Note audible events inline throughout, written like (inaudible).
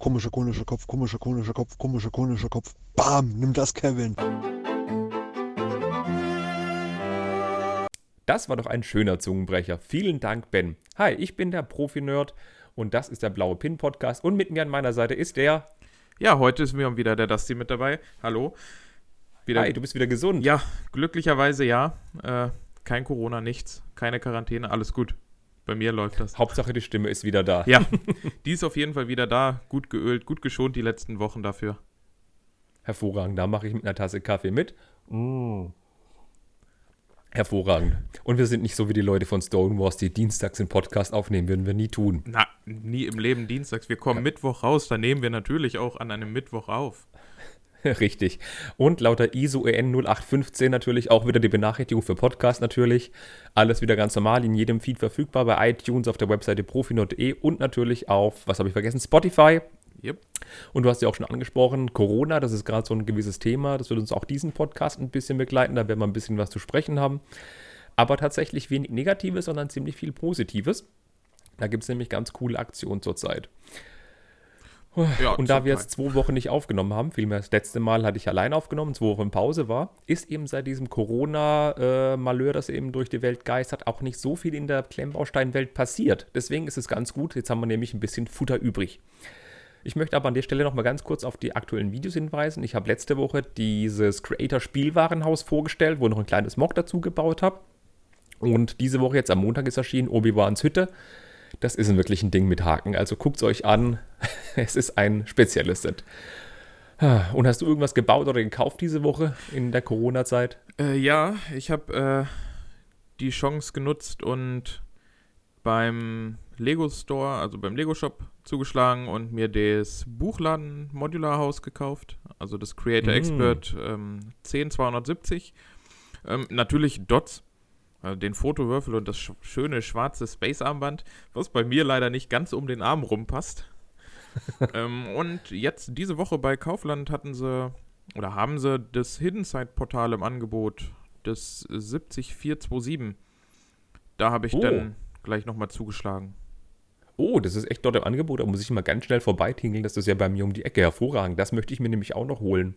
komischer, komischer Kopf, komischer, komischer Kopf, komischer, komischer Kopf. Bam, nimm das, Kevin. Das war doch ein schöner Zungenbrecher. Vielen Dank, Ben. Hi, ich bin der Profi-Nerd und das ist der Blaue Pin-Podcast. Und mit mir an meiner Seite ist der. Ja, heute ist mir wieder der Dusty mit dabei. Hallo. Wieder, Hi, du bist wieder gesund. Ja, glücklicherweise ja. Äh, kein Corona, nichts. Keine Quarantäne, alles gut. Bei mir läuft das. Hauptsache die Stimme ist wieder da. Ja, (laughs) die ist auf jeden Fall wieder da. Gut geölt, gut geschont die letzten Wochen dafür. Hervorragend. Da mache ich mit einer Tasse Kaffee mit. Mmh. Hervorragend. Und wir sind nicht so wie die Leute von Stonewalls, die dienstags den Podcast aufnehmen, würden wir nie tun. Na, nie im Leben dienstags. Wir kommen ja. Mittwoch raus, da nehmen wir natürlich auch an einem Mittwoch auf. (laughs) Richtig. Und lauter ISO EN 0815 natürlich auch wieder die Benachrichtigung für Podcast natürlich. Alles wieder ganz normal in jedem Feed verfügbar bei iTunes, auf der Webseite profinot.de und natürlich auf, was habe ich vergessen, Spotify, Yep. Und du hast ja auch schon angesprochen, Corona, das ist gerade so ein gewisses Thema. Das wird uns auch diesen Podcast ein bisschen begleiten. Da werden wir ein bisschen was zu sprechen haben. Aber tatsächlich wenig Negatives, sondern ziemlich viel Positives. Da gibt es nämlich ganz coole Aktionen zurzeit. Ja, und da wir jetzt zwei Wochen nicht aufgenommen haben, vielmehr das letzte Mal hatte ich allein aufgenommen, zwei Wochen Pause war, ist eben seit diesem Corona-Malheur, das eben durch die Welt geistert, auch nicht so viel in der Klemmbausteinwelt passiert. Deswegen ist es ganz gut, jetzt haben wir nämlich ein bisschen Futter übrig. Ich möchte aber an der Stelle noch mal ganz kurz auf die aktuellen Videos hinweisen. Ich habe letzte Woche dieses Creator Spielwarenhaus vorgestellt, wo ich noch ein kleines Mock dazu gebaut habe. Und diese Woche jetzt am Montag ist erschienen Obi-Wans Hütte. Das ist wirklich ein Ding mit Haken. Also guckt es euch an. (laughs) es ist ein spezielles Set. Und hast du irgendwas gebaut oder gekauft diese Woche in der Corona-Zeit? Äh, ja, ich habe äh, die Chance genutzt und beim Lego Store, also beim Lego Shop, zugeschlagen und mir das Buchladen Modular Haus gekauft. Also das Creator mm. Expert ähm, 10270. Ähm, natürlich Dots, den Fotowürfel und das sch schöne schwarze Space-Armband, was bei mir leider nicht ganz um den Arm rumpasst. (laughs) ähm, und jetzt diese Woche bei Kaufland hatten sie oder haben sie das Hidden Side Portal im Angebot, das 70427. Da habe ich oh. dann gleich nochmal zugeschlagen oh, das ist echt dort im Angebot, da muss ich mal ganz schnell vorbeitingeln, das ist ja bei mir um die Ecke hervorragend. Das möchte ich mir nämlich auch noch holen.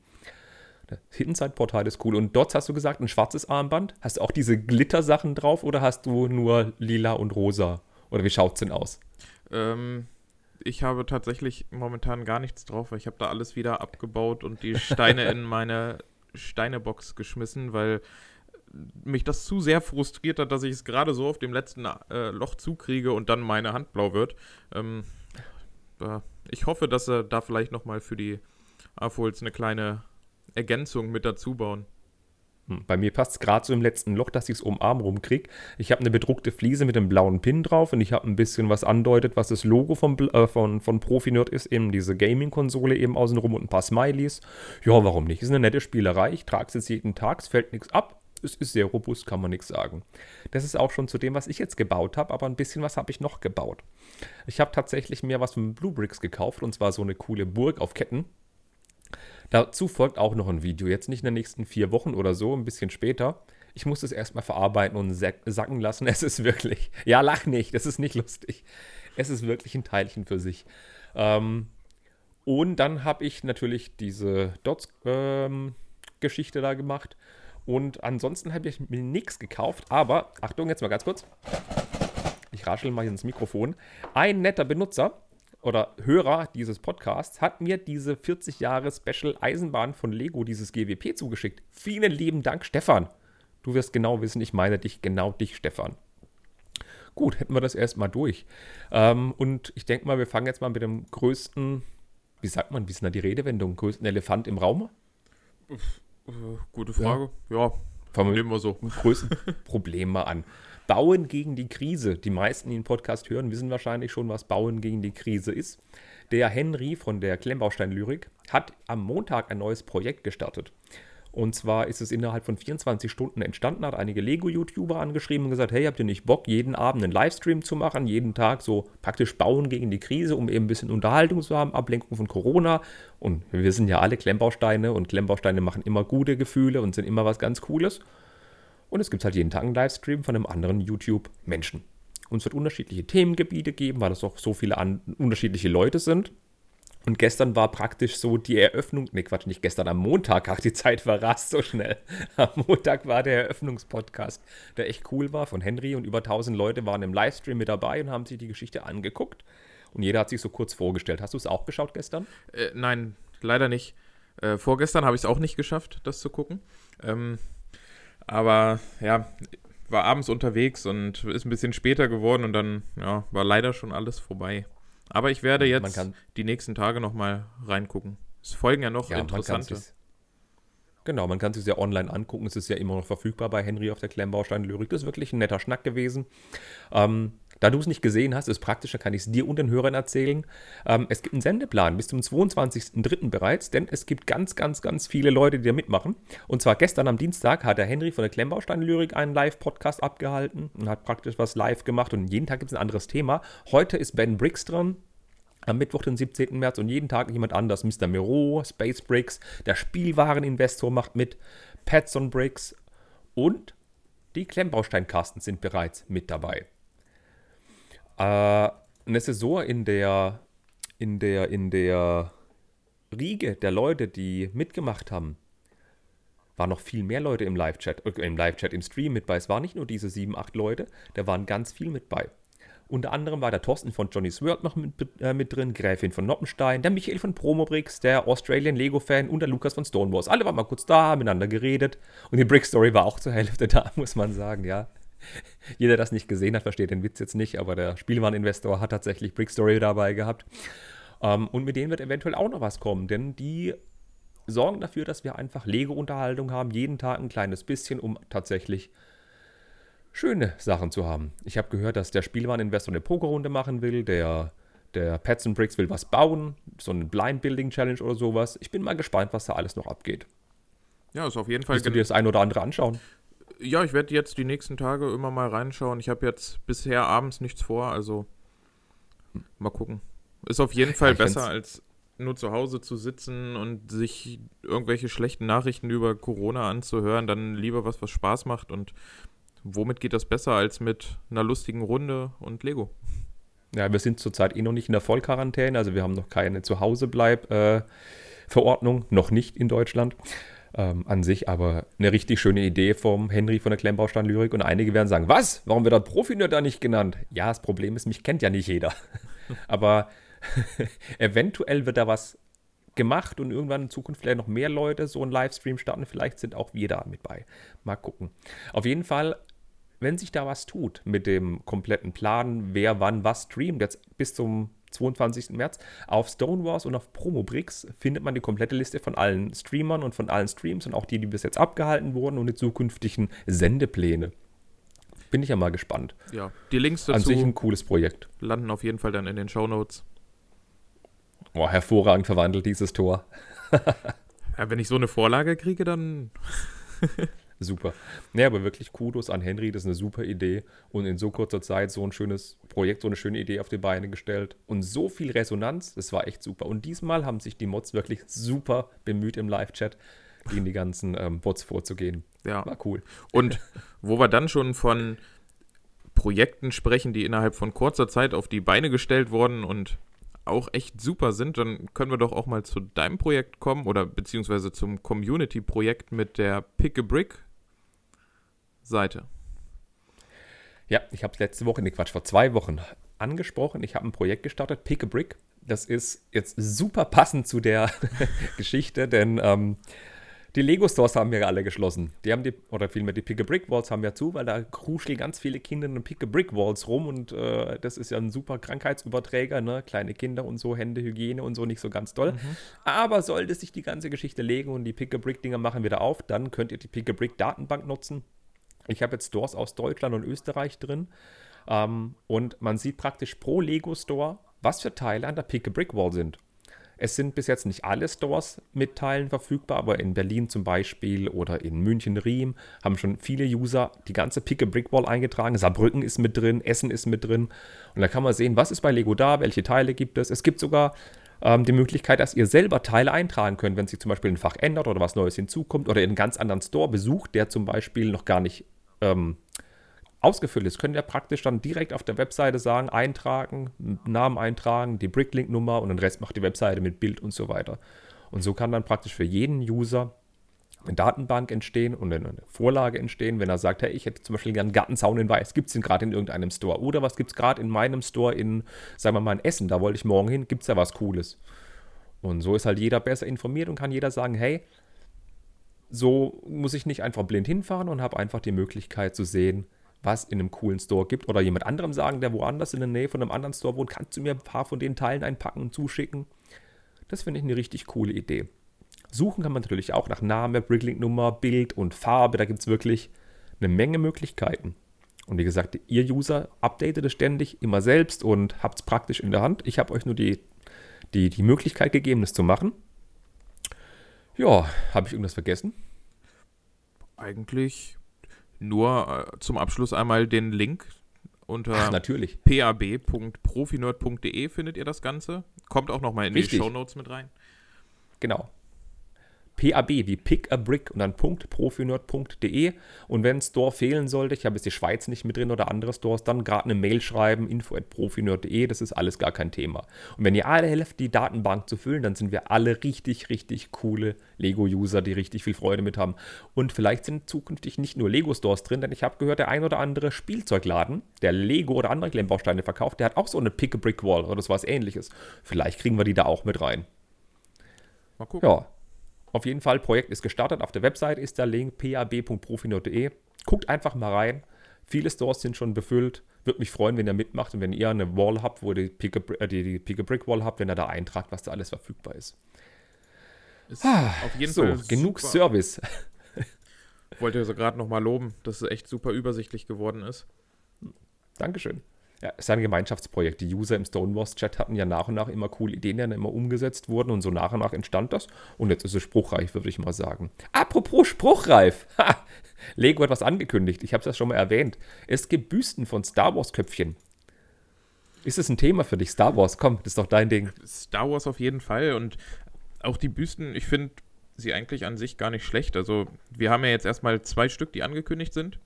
Das Hidden-Side-Portal ist cool. Und dort hast du gesagt, ein schwarzes Armband. Hast du auch diese Glitter-Sachen drauf oder hast du nur lila und rosa? Oder wie schaut es denn aus? Ähm, ich habe tatsächlich momentan gar nichts drauf, weil ich habe da alles wieder abgebaut und die (laughs) Steine in meine Steinebox geschmissen, weil mich das zu sehr frustriert hat, dass ich es gerade so auf dem letzten äh, Loch zukriege und dann meine Hand blau wird. Ähm, äh, ich hoffe, dass sie da vielleicht nochmal für die AFOLs eine kleine Ergänzung mit dazu bauen. Hm, bei mir passt es gerade so im letzten Loch, dass ich es um Arm rumkriege. Ich habe eine bedruckte Fliese mit einem blauen Pin drauf und ich habe ein bisschen was andeutet, was das Logo vom, äh, von, von Profi-Nerd ist, eben diese Gaming-Konsole eben außenrum und ein paar Smileys. Ja, warum nicht? Ist eine nette Spielerei. Ich trage es jetzt jeden Tag, es fällt nichts ab es ist sehr robust, kann man nichts sagen. Das ist auch schon zu dem, was ich jetzt gebaut habe, aber ein bisschen was habe ich noch gebaut. Ich habe tatsächlich mir was von Blue Bricks gekauft und zwar so eine coole Burg auf Ketten. Dazu folgt auch noch ein Video, jetzt nicht in den nächsten vier Wochen oder so, ein bisschen später. Ich muss es erstmal verarbeiten und sacken lassen. (laughs) Es ist wirklich, ja, lach nicht, das ist nicht lustig. Es ist wirklich ein Teilchen für sich. Ähm, und dann habe ich natürlich diese Dots-Geschichte ähm, da gemacht und ansonsten habe ich mir nichts gekauft. Aber, Achtung, jetzt mal ganz kurz. Ich raschel mal ins Mikrofon. Ein netter Benutzer oder Hörer dieses Podcasts hat mir diese 40 Jahre Special Eisenbahn von Lego, dieses GWP, zugeschickt. Vielen lieben Dank, Stefan. Du wirst genau wissen, ich meine dich, genau dich, Stefan. Gut, hätten wir das erstmal durch. Ähm, und ich denke mal, wir fangen jetzt mal mit dem größten, wie sagt man, wie ist denn da die Redewendung, größten Elefant im Raum? Äh, gute Frage. Ja, ja fangen wir so. Größten Problem mal an. Bauen gegen die Krise. Die meisten, die den Podcast hören, wissen wahrscheinlich schon, was Bauen gegen die Krise ist. Der Henry von der Klemmbaustein-Lyrik hat am Montag ein neues Projekt gestartet. Und zwar ist es innerhalb von 24 Stunden entstanden, hat einige Lego-YouTuber angeschrieben und gesagt, hey, habt ihr nicht Bock, jeden Abend einen Livestream zu machen, jeden Tag so praktisch bauen gegen die Krise, um eben ein bisschen Unterhaltung zu haben, Ablenkung von Corona. Und wir sind ja alle Klemmbausteine und Klemmbausteine machen immer gute Gefühle und sind immer was ganz Cooles. Und es gibt halt jeden Tag einen Livestream von einem anderen YouTube-Menschen. Und es wird unterschiedliche Themengebiete geben, weil es auch so viele unterschiedliche Leute sind. Und gestern war praktisch so die Eröffnung, ne Quatsch, nicht gestern, am Montag, ach, die Zeit verrast so schnell. (laughs) Am Montag war der Eröffnungspodcast, der echt cool war von Henry und über 1000 Leute waren im Livestream mit dabei und haben sich die Geschichte angeguckt. Und jeder hat sich so kurz vorgestellt. Hast du es auch geschaut gestern? Äh, nein, leider nicht. Äh, vorgestern habe ich es auch nicht geschafft, das zu gucken. Ähm, aber ja, war abends unterwegs und ist ein bisschen später geworden und dann ja, war leider schon alles vorbei. Aber ich werde jetzt die nächsten Tage nochmal reingucken. Es folgen ja noch ja, interessante. Man genau, man kann es sich ja online angucken. Es ist ja immer noch verfügbar bei Henry auf der Klemmbaustein Lyrik. Das ist wirklich ein netter Schnack gewesen. Ähm, da du es nicht gesehen hast, ist praktischer, kann ich es dir und den Hörern erzählen. Ähm, es gibt einen Sendeplan bis zum 22.03. bereits, denn es gibt ganz, ganz, ganz viele Leute, die da mitmachen. Und zwar gestern am Dienstag hat der Henry von der Klemmbaustein-Lyrik einen Live-Podcast abgehalten und hat praktisch was live gemacht. Und jeden Tag gibt es ein anderes Thema. Heute ist Ben Briggs dran. Am Mittwoch, den 17. März und jeden Tag jemand anders. Mr. Miro, Space Bricks, der Spielwareninvestor macht mit, Petson Bricks und die Klemmbaustein-Carsten sind bereits mit dabei. Äh, ist so, in der, in der, in der Riege der Leute, die mitgemacht haben, waren noch viel mehr Leute im Live-Chat, äh, im Live-Chat, im Stream mit bei. Es waren nicht nur diese sieben, acht Leute, da waren ganz viel mit bei. Unter anderem war der Thorsten von Johnny's World noch mit, äh, mit drin, Gräfin von Noppenstein, der Michael von Promobricks, der Australian Lego-Fan und der Lukas von Stonewalls. Alle waren mal kurz da, haben miteinander geredet. Und die Brick Story war auch zur Hälfte da, (laughs) muss man sagen, ja. (laughs) Jeder, der das nicht gesehen hat, versteht den Witz jetzt nicht, aber der Spielwareninvestor hat tatsächlich Brick Story dabei gehabt. Ähm, und mit denen wird eventuell auch noch was kommen, denn die sorgen dafür, dass wir einfach Lego-Unterhaltung haben, jeden Tag ein kleines bisschen, um tatsächlich schöne Sachen zu haben. Ich habe gehört, dass der Spielwareninvestor eine Pokerrunde machen will, der, der Pets and Bricks will was bauen, so eine Blind Building Challenge oder sowas. Ich bin mal gespannt, was da alles noch abgeht. Ja, ist auf jeden Fall. Willst du dir das ein oder andere anschauen? Ja, ich werde jetzt die nächsten Tage immer mal reinschauen. Ich habe jetzt bisher abends nichts vor, also mal gucken. Ist auf jeden Fall ja, besser, als nur zu Hause zu sitzen und sich irgendwelche schlechten Nachrichten über Corona anzuhören. Dann lieber was, was Spaß macht. Und womit geht das besser als mit einer lustigen Runde und Lego? Ja, wir sind zurzeit eh noch nicht in der Vollquarantäne, also wir haben noch keine Zuhausebleib-Verordnung, äh, noch nicht in Deutschland ähm, an sich aber eine richtig schöne Idee vom Henry von der Klemmbaustein Lyrik. Und einige werden sagen, was? Warum wird das Profi-Nerd da nicht genannt? Ja, das Problem ist, mich kennt ja nicht jeder. (laughs) aber (laughs) eventuell wird da was gemacht und irgendwann in Zukunft vielleicht noch mehr Leute so einen Livestream starten. Vielleicht sind auch wir da mit bei. Mal gucken. Auf jeden Fall, wenn sich da was tut mit dem kompletten Plan, wer wann was streamt, jetzt bis zum 22. März. Auf Stonewars und auf Promobricks findet man die komplette Liste von allen Streamern und von allen Streams und auch die, die bis jetzt abgehalten wurden und die zukünftigen Sendepläne. Bin ich ja mal gespannt. Ja, die Links dazu An sich ein cooles Projekt. landen auf jeden Fall dann in den Show Notes. Oh, hervorragend verwandelt dieses Tor. (laughs) ja, wenn ich so eine Vorlage kriege, dann (laughs) Super. Nee, aber wirklich Kudos an Henry, das ist eine super Idee und in so kurzer Zeit so ein schönes Projekt, so eine schöne Idee auf die Beine gestellt und so viel Resonanz, das war echt super. Und diesmal haben sich die Mods wirklich super bemüht im Live-Chat gegen die ganzen ähm, Bots vorzugehen. Ja. War cool. Und (laughs) wo wir dann schon von Projekten sprechen, die innerhalb von kurzer Zeit auf die Beine gestellt wurden und auch echt super sind, dann können wir doch auch mal zu deinem Projekt kommen oder beziehungsweise zum Community-Projekt mit der Pick a Brick Seite. Ja, ich habe es letzte Woche, nee Quatsch, vor zwei Wochen angesprochen. Ich habe ein Projekt gestartet, Pick a Brick. Das ist jetzt super passend zu der (laughs) Geschichte, denn ähm, die Lego-Stores haben ja alle geschlossen. Die haben die, oder vielmehr die Pick-a-Brick-Walls haben ja zu, weil da kruscheln ganz viele Kinder in Pick-a-Brick-Walls rum und äh, das ist ja ein super Krankheitsüberträger, ne? Kleine Kinder und so, Hände, Hygiene und so, nicht so ganz toll. Mhm. Aber sollte sich die ganze Geschichte legen und die Pick-a-Brick-Dinger machen wieder auf, dann könnt ihr die Pick-a-Brick-Datenbank nutzen ich habe jetzt Stores aus Deutschland und Österreich drin. Ähm, und man sieht praktisch pro Lego Store, was für Teile an der Pick a Brick Wall sind. Es sind bis jetzt nicht alle Stores mit Teilen verfügbar, aber in Berlin zum Beispiel oder in München, Riem haben schon viele User die ganze Pick a Brick Wall eingetragen. Saarbrücken ist mit drin, Essen ist mit drin. Und da kann man sehen, was ist bei Lego da, welche Teile gibt es. Es gibt sogar ähm, die Möglichkeit, dass ihr selber Teile eintragen könnt, wenn sich zum Beispiel ein Fach ändert oder was Neues hinzukommt oder ihr einen ganz anderen Store besucht, der zum Beispiel noch gar nicht ähm, ausgefüllt ist, könnt ihr praktisch dann direkt auf der Webseite sagen, eintragen, Namen eintragen, die Bricklink-Nummer und den Rest macht die Webseite mit Bild und so weiter. Und so kann dann praktisch für jeden User eine Datenbank entstehen und eine Vorlage entstehen, wenn er sagt, hey, ich hätte zum Beispiel gerne einen Gartenzaun in Weiß, gibt es den gerade in irgendeinem Store? Oder was gibt es gerade in meinem Store in, sagen wir mal, in Essen, da wollte ich morgen hin, gibt es da was Cooles? Und so ist halt jeder besser informiert und kann jeder sagen, hey, so muss ich nicht einfach blind hinfahren und habe einfach die Möglichkeit zu sehen, was in einem coolen Store gibt. Oder jemand anderem sagen, der woanders in der Nähe von einem anderen Store wohnt, kannst du mir ein paar von den Teilen einpacken und zuschicken? Das finde ich eine richtig coole Idee. Suchen kann man natürlich auch nach Name, Bricklink-Nummer, Bild und Farbe. Da gibt es wirklich eine Menge Möglichkeiten. Und wie gesagt, ihr User updatet es ständig immer selbst und habt es praktisch in der Hand. Ich habe euch nur die, die, die Möglichkeit gegeben, das zu machen. Ja, habe ich irgendwas vergessen? Eigentlich nur äh, zum Abschluss einmal den Link unter Ach, natürlich. pab.profinerd.de findet ihr das Ganze. Kommt auch nochmal in Richtig. die Show Notes mit rein. Genau. PAB wie Pick a Brick und dann .profinerd.de und wenn ein Store fehlen sollte, ich habe jetzt die Schweiz nicht mit drin oder andere Stores, dann gerade eine Mail schreiben, info at profinerd.de, das ist alles gar kein Thema. Und wenn ihr alle helft, die Datenbank zu füllen, dann sind wir alle richtig, richtig coole Lego-User, die richtig viel Freude mit haben. Und vielleicht sind zukünftig nicht nur Lego-Stores drin, denn ich habe gehört, der ein oder andere Spielzeugladen, der Lego oder andere Klemmbausteine verkauft, der hat auch so eine Pick a Brick Wall oder sowas ähnliches. Vielleicht kriegen wir die da auch mit rein. Mal gucken. Ja, auf jeden Fall, Projekt ist gestartet. Auf der Website ist der Link pab.profinot.de. Guckt einfach mal rein. Viele Stores sind schon befüllt. Würde mich freuen, wenn ihr mitmacht und wenn ihr eine Wall habt, wo ihr die Pick a, äh, habt, wenn ihr da eintragt, was da alles verfügbar ist. Ist auf jeden so, Fall genug super. Service. Wollte so gerade nochmal loben, dass es echt super übersichtlich geworden ist. Dankeschön. Ja, ist ein Gemeinschaftsprojekt. Die User im Stonewalls-Chat hatten ja nach und nach immer coole Ideen, die dann immer umgesetzt wurden und so nach und nach entstand das. Und jetzt ist es spruchreif, würde ich mal sagen. Apropos spruchreif. (laughs) Ha! Lego hat was angekündigt. Ich habe es ja schon mal erwähnt. Es gibt Büsten von Star Wars-Köpfchen. Ist es ein Thema für dich, Star Wars? Komm, das ist doch dein Ding. Star Wars auf jeden Fall und auch die Büsten, ich finde sie eigentlich an sich gar nicht schlecht. Also wir haben ja jetzt erstmal zwei Stück, die angekündigt sind.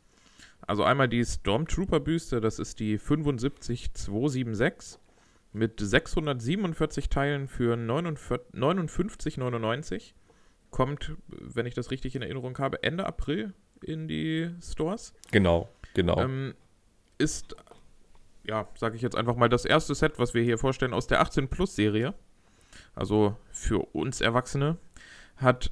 Also einmal die Stormtrooper-Büste, das ist die 75276 mit 647 Teilen für 49 59,99. Kommt, wenn ich das richtig in Erinnerung habe, Ende April in die Stores. Genau, genau. Ähm, ist, ja, sage ich jetzt einfach mal, das erste Set, was wir hier vorstellen aus der 18-Plus-Serie. Also für uns Erwachsene. Hat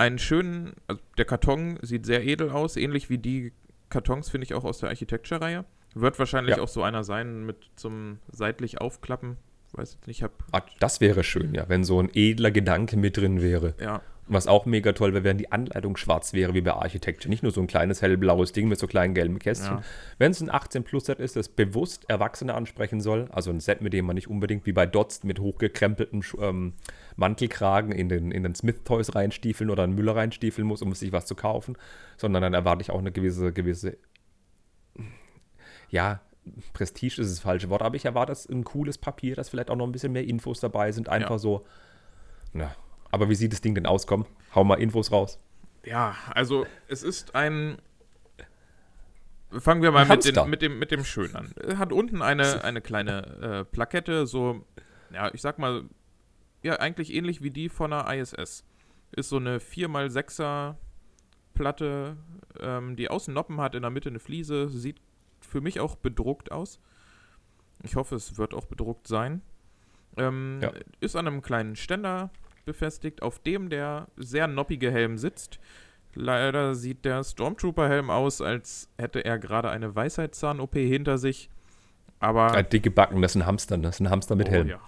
einen schönen, also der Karton sieht sehr edel aus, ähnlich wie die Kartons, finde ich, auch aus der Architecture-Reihe. Wird wahrscheinlich Ja. auch so einer sein mit zum seitlich aufklappen. Weiß jetzt nicht, hab. Ah, das wäre schön, ja, wenn so ein edler Gedanke mit drin wäre. Ja, Und was auch mega toll wäre, wenn die Anleitung schwarz wäre, wie bei Architecture. Nicht nur so ein kleines hellblaues Ding mit so kleinen gelben Kästchen. Ja. Wenn es ein 18-Plus-Set ist, das bewusst Erwachsene ansprechen soll, also ein Set, mit dem man nicht unbedingt wie bei Dots mit hochgekrempeltem ähm, Mantelkragen in den, in den Smith-Toys reinstiefeln oder in Müller reinstiefeln muss, um sich was zu kaufen, sondern dann erwarte ich auch eine gewisse, gewisse, ja, Prestige ist das falsche Wort, aber ich erwarte es ein cooles Papier, dass vielleicht auch noch ein bisschen mehr Infos dabei sind. Einfach Ja. so, na, aber wie sieht das Ding denn aus? Komm, hau mal Infos raus. Ja, also es ist ein. Fangen wir mal mit, den, mit, dem, mit dem Schön an. Er hat unten eine, eine kleine äh, Plakette, so, ja, ich sag mal, ja, eigentlich ähnlich wie die von der ISS. Ist so eine 4x6er Platte, ähm, die außen Noppen hat, in der Mitte eine Fliese. Sieht für mich auch bedruckt aus. Ich hoffe, es wird auch bedruckt sein. Ähm, Ja. Ist an einem kleinen Ständer befestigt, auf dem der sehr noppige Helm sitzt. Leider sieht der Stormtrooper-Helm aus, als hätte er gerade eine Weisheitszahn-OP hinter sich. Aber. Ein dicke Backen, das ist ein Hamster, das ist ein Hamster mit Oh, Helm. ja.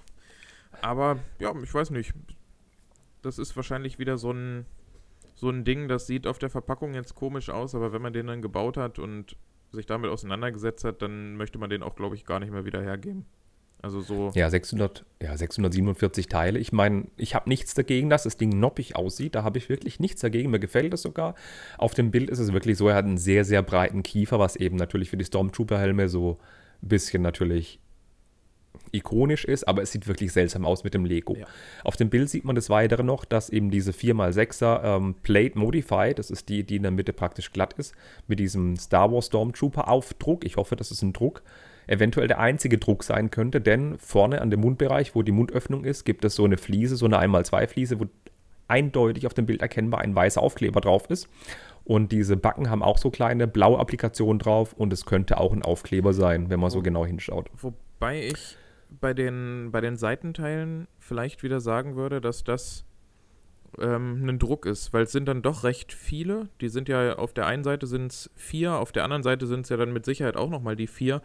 Aber, ja, ich weiß nicht. Das ist wahrscheinlich wieder so ein, so ein Ding, das sieht auf der Verpackung jetzt komisch aus, aber wenn man den dann gebaut hat und sich damit auseinandergesetzt hat, dann möchte man den auch, glaube ich, gar nicht mehr wieder hergeben. Also so. Ja, 600, ja, 647 Teile. Ich meine, ich habe nichts dagegen, dass das Ding noppig aussieht. Da habe ich wirklich nichts dagegen. Mir gefällt es sogar. Auf dem Bild ist es wirklich so, er hat einen sehr, sehr breiten Kiefer, was eben natürlich für die Stormtrooper-Helme so ein bisschen natürlich ikonisch ist, aber es sieht wirklich seltsam aus mit dem Lego. Ja. Auf dem Bild sieht man des Weiteren noch, dass eben diese 4x6er ähm, Plate Modified, das ist die, die in der Mitte praktisch glatt ist, mit diesem Star Wars Stormtrooper Aufdruck, ich hoffe, das ist ein Druck, eventuell der einzige Druck sein könnte, denn vorne an dem Mundbereich, wo die Mundöffnung ist, gibt es so eine Fliese, so eine 1x2 Fliese, wo eindeutig auf dem Bild erkennbar ein weißer Aufkleber drauf ist. Und diese Backen haben auch so kleine blaue Applikationen drauf und es könnte auch ein Aufkleber sein, wenn man so genau hinschaut. Wobei ich bei den, bei den Seitenteilen vielleicht wieder sagen würde, dass das ähm, ein Druck ist, weil es sind dann doch recht viele. Die sind ja auf der einen Seite sind es vier, auf der anderen Seite sind es ja dann mit Sicherheit auch nochmal die vier.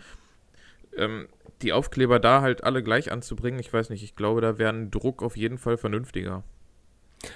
Ähm, die Aufkleber da halt alle gleich anzubringen, ich weiß nicht, ich glaube, da wäre ein Druck auf jeden Fall vernünftiger.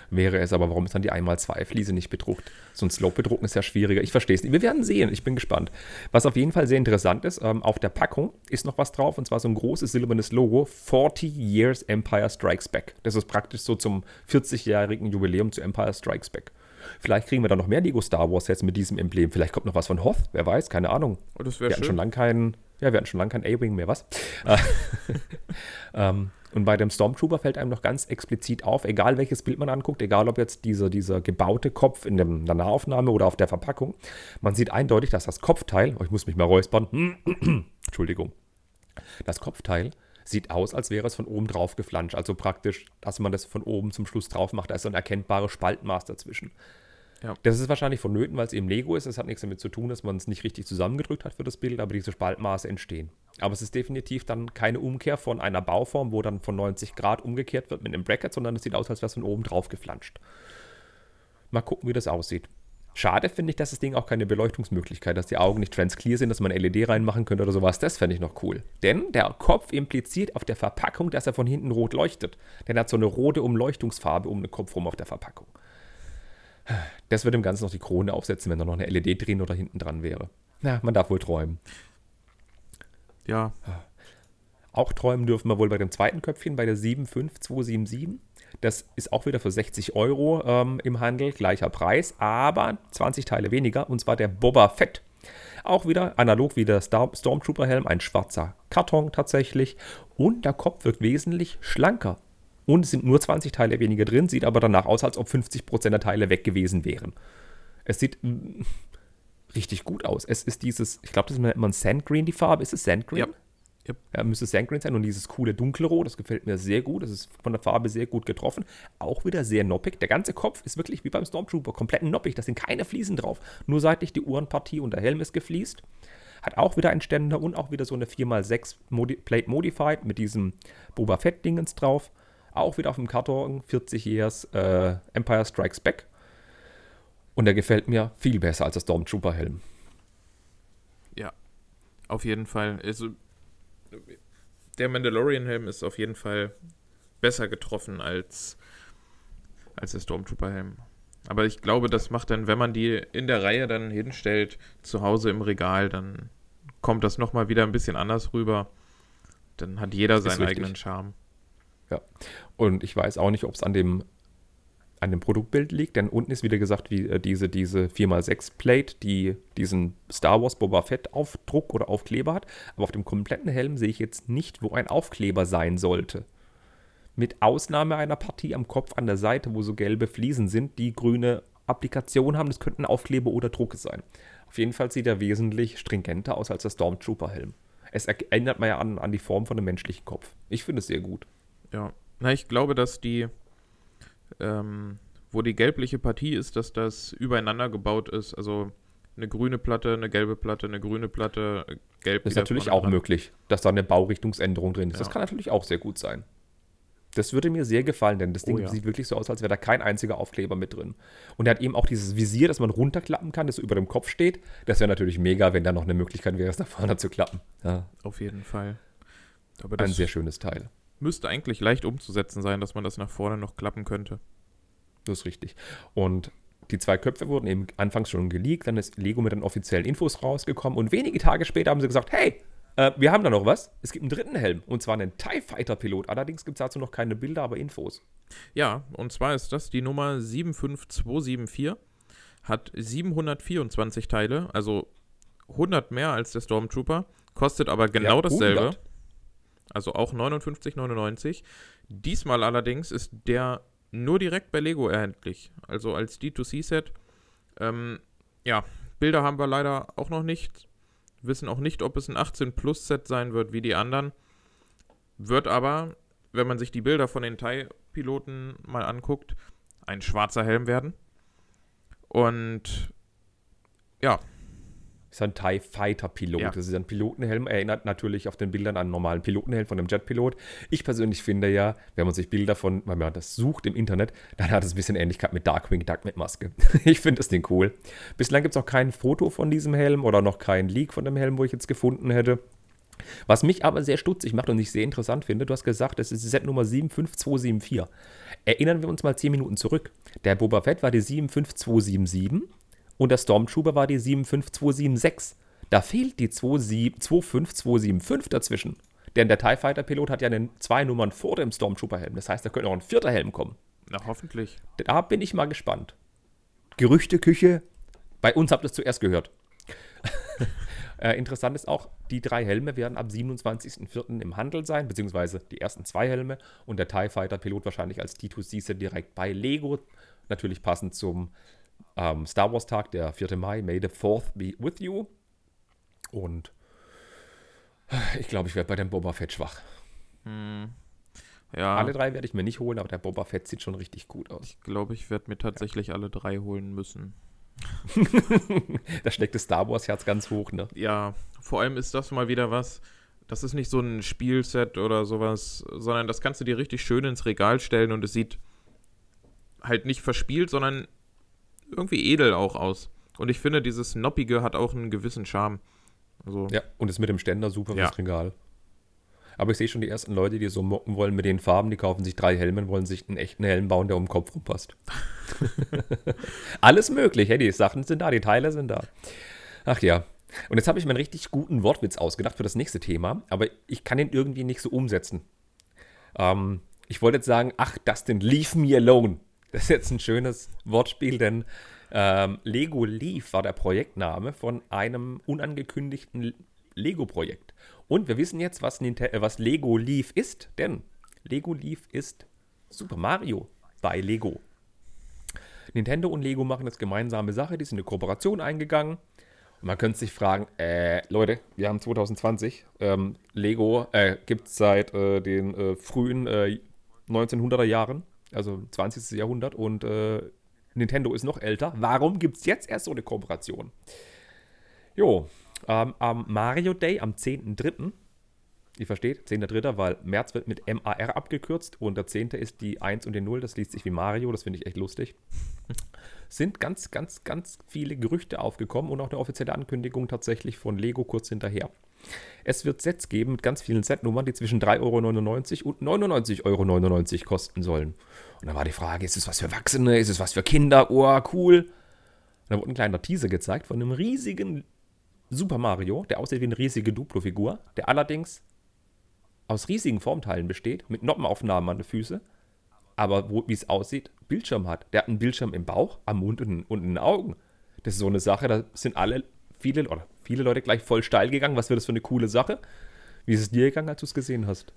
Wäre es aber, warum ist dann die 1x2-Fliese nicht bedruckt? So ein Slope-bedrucken ist ja schwieriger. Ich verstehe es nicht. Wir werden sehen. Ich bin gespannt. Was auf jeden Fall sehr interessant ist, ähm, auf der Packung ist noch was drauf und zwar so ein großes silbernes Logo: 40 Years Empire Strikes Back. Das ist praktisch so zum 40-jährigen Jubiläum zu Empire Strikes Back. Vielleicht kriegen wir dann noch mehr Lego Star Wars Sets mit diesem Emblem. Vielleicht kommt noch was von Hoth. Wer weiß, keine Ahnung. Oh, das Wir wäre hatten schon schön. lange keinen, ja, wir hatten schon lange keinen A-Wing mehr, was? Äh, (laughs) (laughs) ähm, und bei dem Stormtrooper fällt einem noch ganz explizit auf, egal welches Bild man anguckt, egal ob jetzt dieser, dieser gebaute Kopf in dem, der Nahaufnahme oder auf der Verpackung, man sieht eindeutig, dass das Kopfteil, oh, ich muss mich mal räuspern, (clears throat) Entschuldigung, das Kopfteil sieht aus, als wäre es von oben drauf geflanscht, also praktisch, dass man das von oben zum Schluss drauf macht, da ist so ein erkennbares Spaltmaß dazwischen. Ja. Das ist wahrscheinlich vonnöten, weil es eben Lego ist. Es hat nichts damit zu tun, dass man es nicht richtig zusammengedrückt hat für das Bild, aber diese Spaltmaße entstehen. Aber es ist definitiv dann keine Umkehr von einer Bauform, wo dann von 90 Grad umgekehrt wird mit einem Bracket, sondern es sieht aus, als wäre es von oben drauf geflanscht. Mal gucken, wie das aussieht. Schade finde ich, dass das Ding auch keine Beleuchtungsmöglichkeit, dass die Augen nicht transclear sind, dass man LED reinmachen könnte oder sowas. Das fände ich noch cool. Denn der Kopf impliziert auf der Verpackung, dass er von hinten rot leuchtet. Denn er hat so eine rote Umleuchtungsfarbe um den Kopf rum auf der Verpackung. Das würde dem Ganzen noch die Krone aufsetzen, wenn da noch eine LED drin oder hinten dran wäre. Na, man darf wohl träumen. Ja, Auch träumen dürfen wir wohl bei dem zweiten Köpfchen, bei der 75277. Das ist auch wieder für 60 Euro ähm, im Handel, gleicher Preis, aber 20 Teile weniger, und zwar der Boba Fett. Auch wieder analog wie der Stormtrooper-Helm, ein schwarzer Karton tatsächlich. Und der Kopf wird wesentlich schlanker. Und es sind nur 20 Teile weniger drin, sieht aber danach aus, als ob 50% der Teile weg gewesen wären. Es sieht mm, richtig gut aus. Es ist dieses, ich glaube, das ist immer ein Sandgreen, die Farbe. Ist es Sandgreen? Ja. Yep. Ja, müsste Sandgreen sein und dieses coole dunkelrot, das gefällt mir sehr gut. Das ist von der Farbe sehr gut getroffen. Auch wieder sehr noppig. Der ganze Kopf ist wirklich wie beim Stormtrooper, komplett noppig. Da sind keine Fliesen drauf. Nur seitlich die Uhrenpartie und der Helm ist gefliest. Hat auch wieder einen Ständer und auch wieder so eine 4x6 Modi Plate Modified mit diesem Boba Fett-Dingens drauf. Auch wieder auf dem Karton 40 Years äh, Empire Strikes Back. Und der gefällt mir viel besser als der Stormtrooper-Helm. Ja, auf jeden Fall. Also, der Mandalorian-Helm ist auf jeden Fall besser getroffen als, als der Stormtrooper-Helm. Aber ich glaube, das macht dann, wenn man die in der Reihe dann hinstellt, zu Hause im Regal, dann kommt das nochmal wieder ein bisschen anders rüber. Dann hat jeder seinen richtig. eigenen Charme. Und ich weiß auch nicht, ob es an dem, an dem Produktbild liegt, denn unten ist wieder gesagt, wie äh, diese, diese 4x6 Plate, die diesen Star Wars Boba Fett Aufdruck oder Aufkleber hat. Aber auf dem kompletten Helm sehe ich jetzt nicht, wo ein Aufkleber sein sollte. Mit Ausnahme einer Partie am Kopf an der Seite, wo so gelbe Fliesen sind, die grüne Applikation haben. Das könnten Aufkleber oder Drucke sein. Auf jeden Fall sieht er wesentlich stringenter aus als der Stormtrooper-Helm. Es erinnert man ja an, an die Form von einem menschlichen Kopf. Ich finde es sehr gut. Ja. Na, ich glaube, dass die, ähm, wo die gelbliche Partie ist, dass das übereinander gebaut ist. Also eine grüne Platte, eine gelbe Platte, eine grüne Platte, äh, gelb. Das ist natürlich auch dran. möglich, dass da eine Baurichtungsänderung drin ist. Das Ja. kann natürlich auch sehr gut sein. Das würde mir sehr gefallen, denn das Ding Oh ja. sieht wirklich so aus, als wäre da kein einziger Aufkleber mit drin. Und er hat eben auch dieses Visier, das man runterklappen kann, das so über dem Kopf steht. Das wäre natürlich mega, wenn da noch eine Möglichkeit wäre, es nach vorne zu klappen. Ja, Auf jeden Fall. Ein das sehr schönes Teil. Müsste eigentlich leicht umzusetzen sein, dass man das nach vorne noch klappen könnte. Das ist richtig. Und die zwei Köpfe wurden eben anfangs schon geleakt, dann ist Lego mit den offiziellen Infos rausgekommen und wenige Tage später haben sie gesagt, hey, äh, wir haben da noch was. Es gibt einen dritten Helm und zwar einen TIE Fighter Pilot. Allerdings gibt es dazu noch keine Bilder, aber Infos. Ja, und zwar ist das die Nummer 75274, hat 724 Teile, also 100 mehr als der Stormtrooper, kostet aber genau Ja, dasselbe. 100. Also auch 59,99. Diesmal allerdings ist der nur direkt bei Lego erhältlich. Also als D2C-Set. Ähm, ja, Bilder haben wir leider auch noch nicht. Wissen auch nicht, ob es ein 18-Plus-Set sein wird wie die anderen. Wird aber, wenn man sich die Bilder von den Thai-Piloten mal anguckt, ein schwarzer Helm werden. Und ja, ist ein TIE Fighter Pilot. Ja. Das ist ein Pilotenhelm. Erinnert natürlich auf den Bildern an einen normalen Pilotenhelm von einem Jetpilot. Ich persönlich finde ja, wenn man sich Bilder von, wenn man das sucht im Internet, dann hat es ein bisschen Ähnlichkeit mit Darkwing Duck mit Maske. (laughs) ich finde das Ding cool. Bislang gibt es auch kein Foto von diesem Helm oder noch kein Leak von dem Helm, wo ich jetzt gefunden hätte. Was mich aber sehr stutzig macht und ich sehr interessant finde, du hast gesagt, es ist Set Nummer 75274. Erinnern wir uns mal 10 Minuten zurück. Der Boba Fett war die 75277 und der Stormtrooper war die 75276. Da fehlt die 25275 dazwischen. Denn der TIE Fighter Pilot hat ja einen, zwei Nummern vor dem Stormtrooper-Helm. Das heißt, da könnte auch ein vierter Helm kommen. na hoffentlich. Da bin ich mal gespannt. Gerüchteküche. Bei uns habt ihr es zuerst gehört. (laughs) äh, interessant ist auch, die drei Helme werden ab 27.04. im Handel sein, beziehungsweise die ersten zwei Helme und der TIE Fighter Pilot wahrscheinlich als D2C-Set direkt bei Lego. Natürlich passend zum ähm, Star Wars Tag, der 4. Mai. May the 4th be with you. Und ich glaube, ich werde bei dem Boba Fett schwach. Ja, Alle drei werde ich mir nicht holen, aber der Boba Fett sieht schon richtig gut aus. ich glaube, ich werde mir tatsächlich alle drei holen müssen. (laughs) Da steckt das Star Wars Herz ganz hoch, ne? Ja, vor allem ist das mal wieder was. Das ist nicht so ein Spielset oder sowas, sondern das kannst du dir richtig schön ins Regal stellen und es sieht halt nicht verspielt, sondern irgendwie edel auch aus. Und ich finde, dieses Noppige hat auch einen gewissen Charme. Also, Ja, und ist mit dem Ständer super Ja. fürs Regal. Aber ich sehe schon die ersten Leute, die so mocken wollen mit den Farben, die kaufen sich drei Helme und wollen sich einen echten Helm bauen, der um den Kopf rumpasst. (laughs) (laughs) Alles möglich, hey, die Sachen sind da, die Teile sind da. Ach ja. Und jetzt habe ich mir einen richtig guten Wortwitz ausgedacht für das nächste Thema, aber ich kann ihn irgendwie nicht so umsetzen. Ähm, ich wollte jetzt sagen, ach, Dustin, leave me alone. Das ist jetzt ein schönes Wortspiel, denn ähm, Lego Leaf war der Projektname von einem unangekündigten Lego-Projekt. Und wir wissen jetzt, was, Ninte äh, was Lego Leaf ist, denn Lego Leaf ist Super Mario bei Lego. Nintendo und Lego machen jetzt gemeinsame Sache, die sind eine Kooperation eingegangen. Und man könnte sich fragen, äh, Leute, wir haben 2020, ähm, Lego äh, gibt es seit äh, den äh, frühen äh, 1900er Jahren, also 20. Jahrhundert und äh, Nintendo ist noch älter. Warum gibt es jetzt erst so eine Kooperation? Jo, ähm, am Mario Day am 10.3., ihr versteht, 10.3., weil März wird mit MAR abgekürzt und der 10. ist die 1 und die 0, das liest sich wie Mario, das finde ich echt lustig. (laughs) Sind ganz, ganz, ganz viele Gerüchte aufgekommen und auch eine offizielle Ankündigung tatsächlich von Lego kurz hinterher. Es wird Sets geben mit ganz vielen Setnummern, die zwischen 3,99 Euro und 99,99 Euro kosten sollen. Und dann war die Frage, ist es was für Erwachsene, ist es was für Kinder? Oh, cool. Und dann wurde ein kleiner Teaser gezeigt von einem riesigen Super Mario, der aussieht wie eine riesige Duplo-Figur, der allerdings aus riesigen Formteilen besteht, mit Noppenaufnahmen an den Füßen, aber wie es aussieht, Bildschirm hat. Der hat einen Bildschirm im Bauch, am Mund und, und in den Augen. Das ist so eine Sache, da sind alle, viele, oder viele Leute gleich voll steil gegangen. Was wird das für eine coole Sache? Wie ist es dir gegangen, als du es gesehen hast?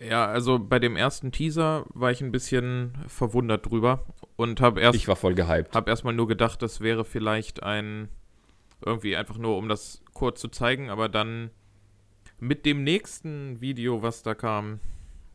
ja, also bei dem ersten Teaser war ich ein bisschen verwundert drüber und habe erst Ich war voll gehypt. Hab erstmal nur gedacht, das wäre vielleicht ein. Irgendwie einfach nur, um das kurz zu zeigen, aber dann mit dem nächsten Video, was da kam,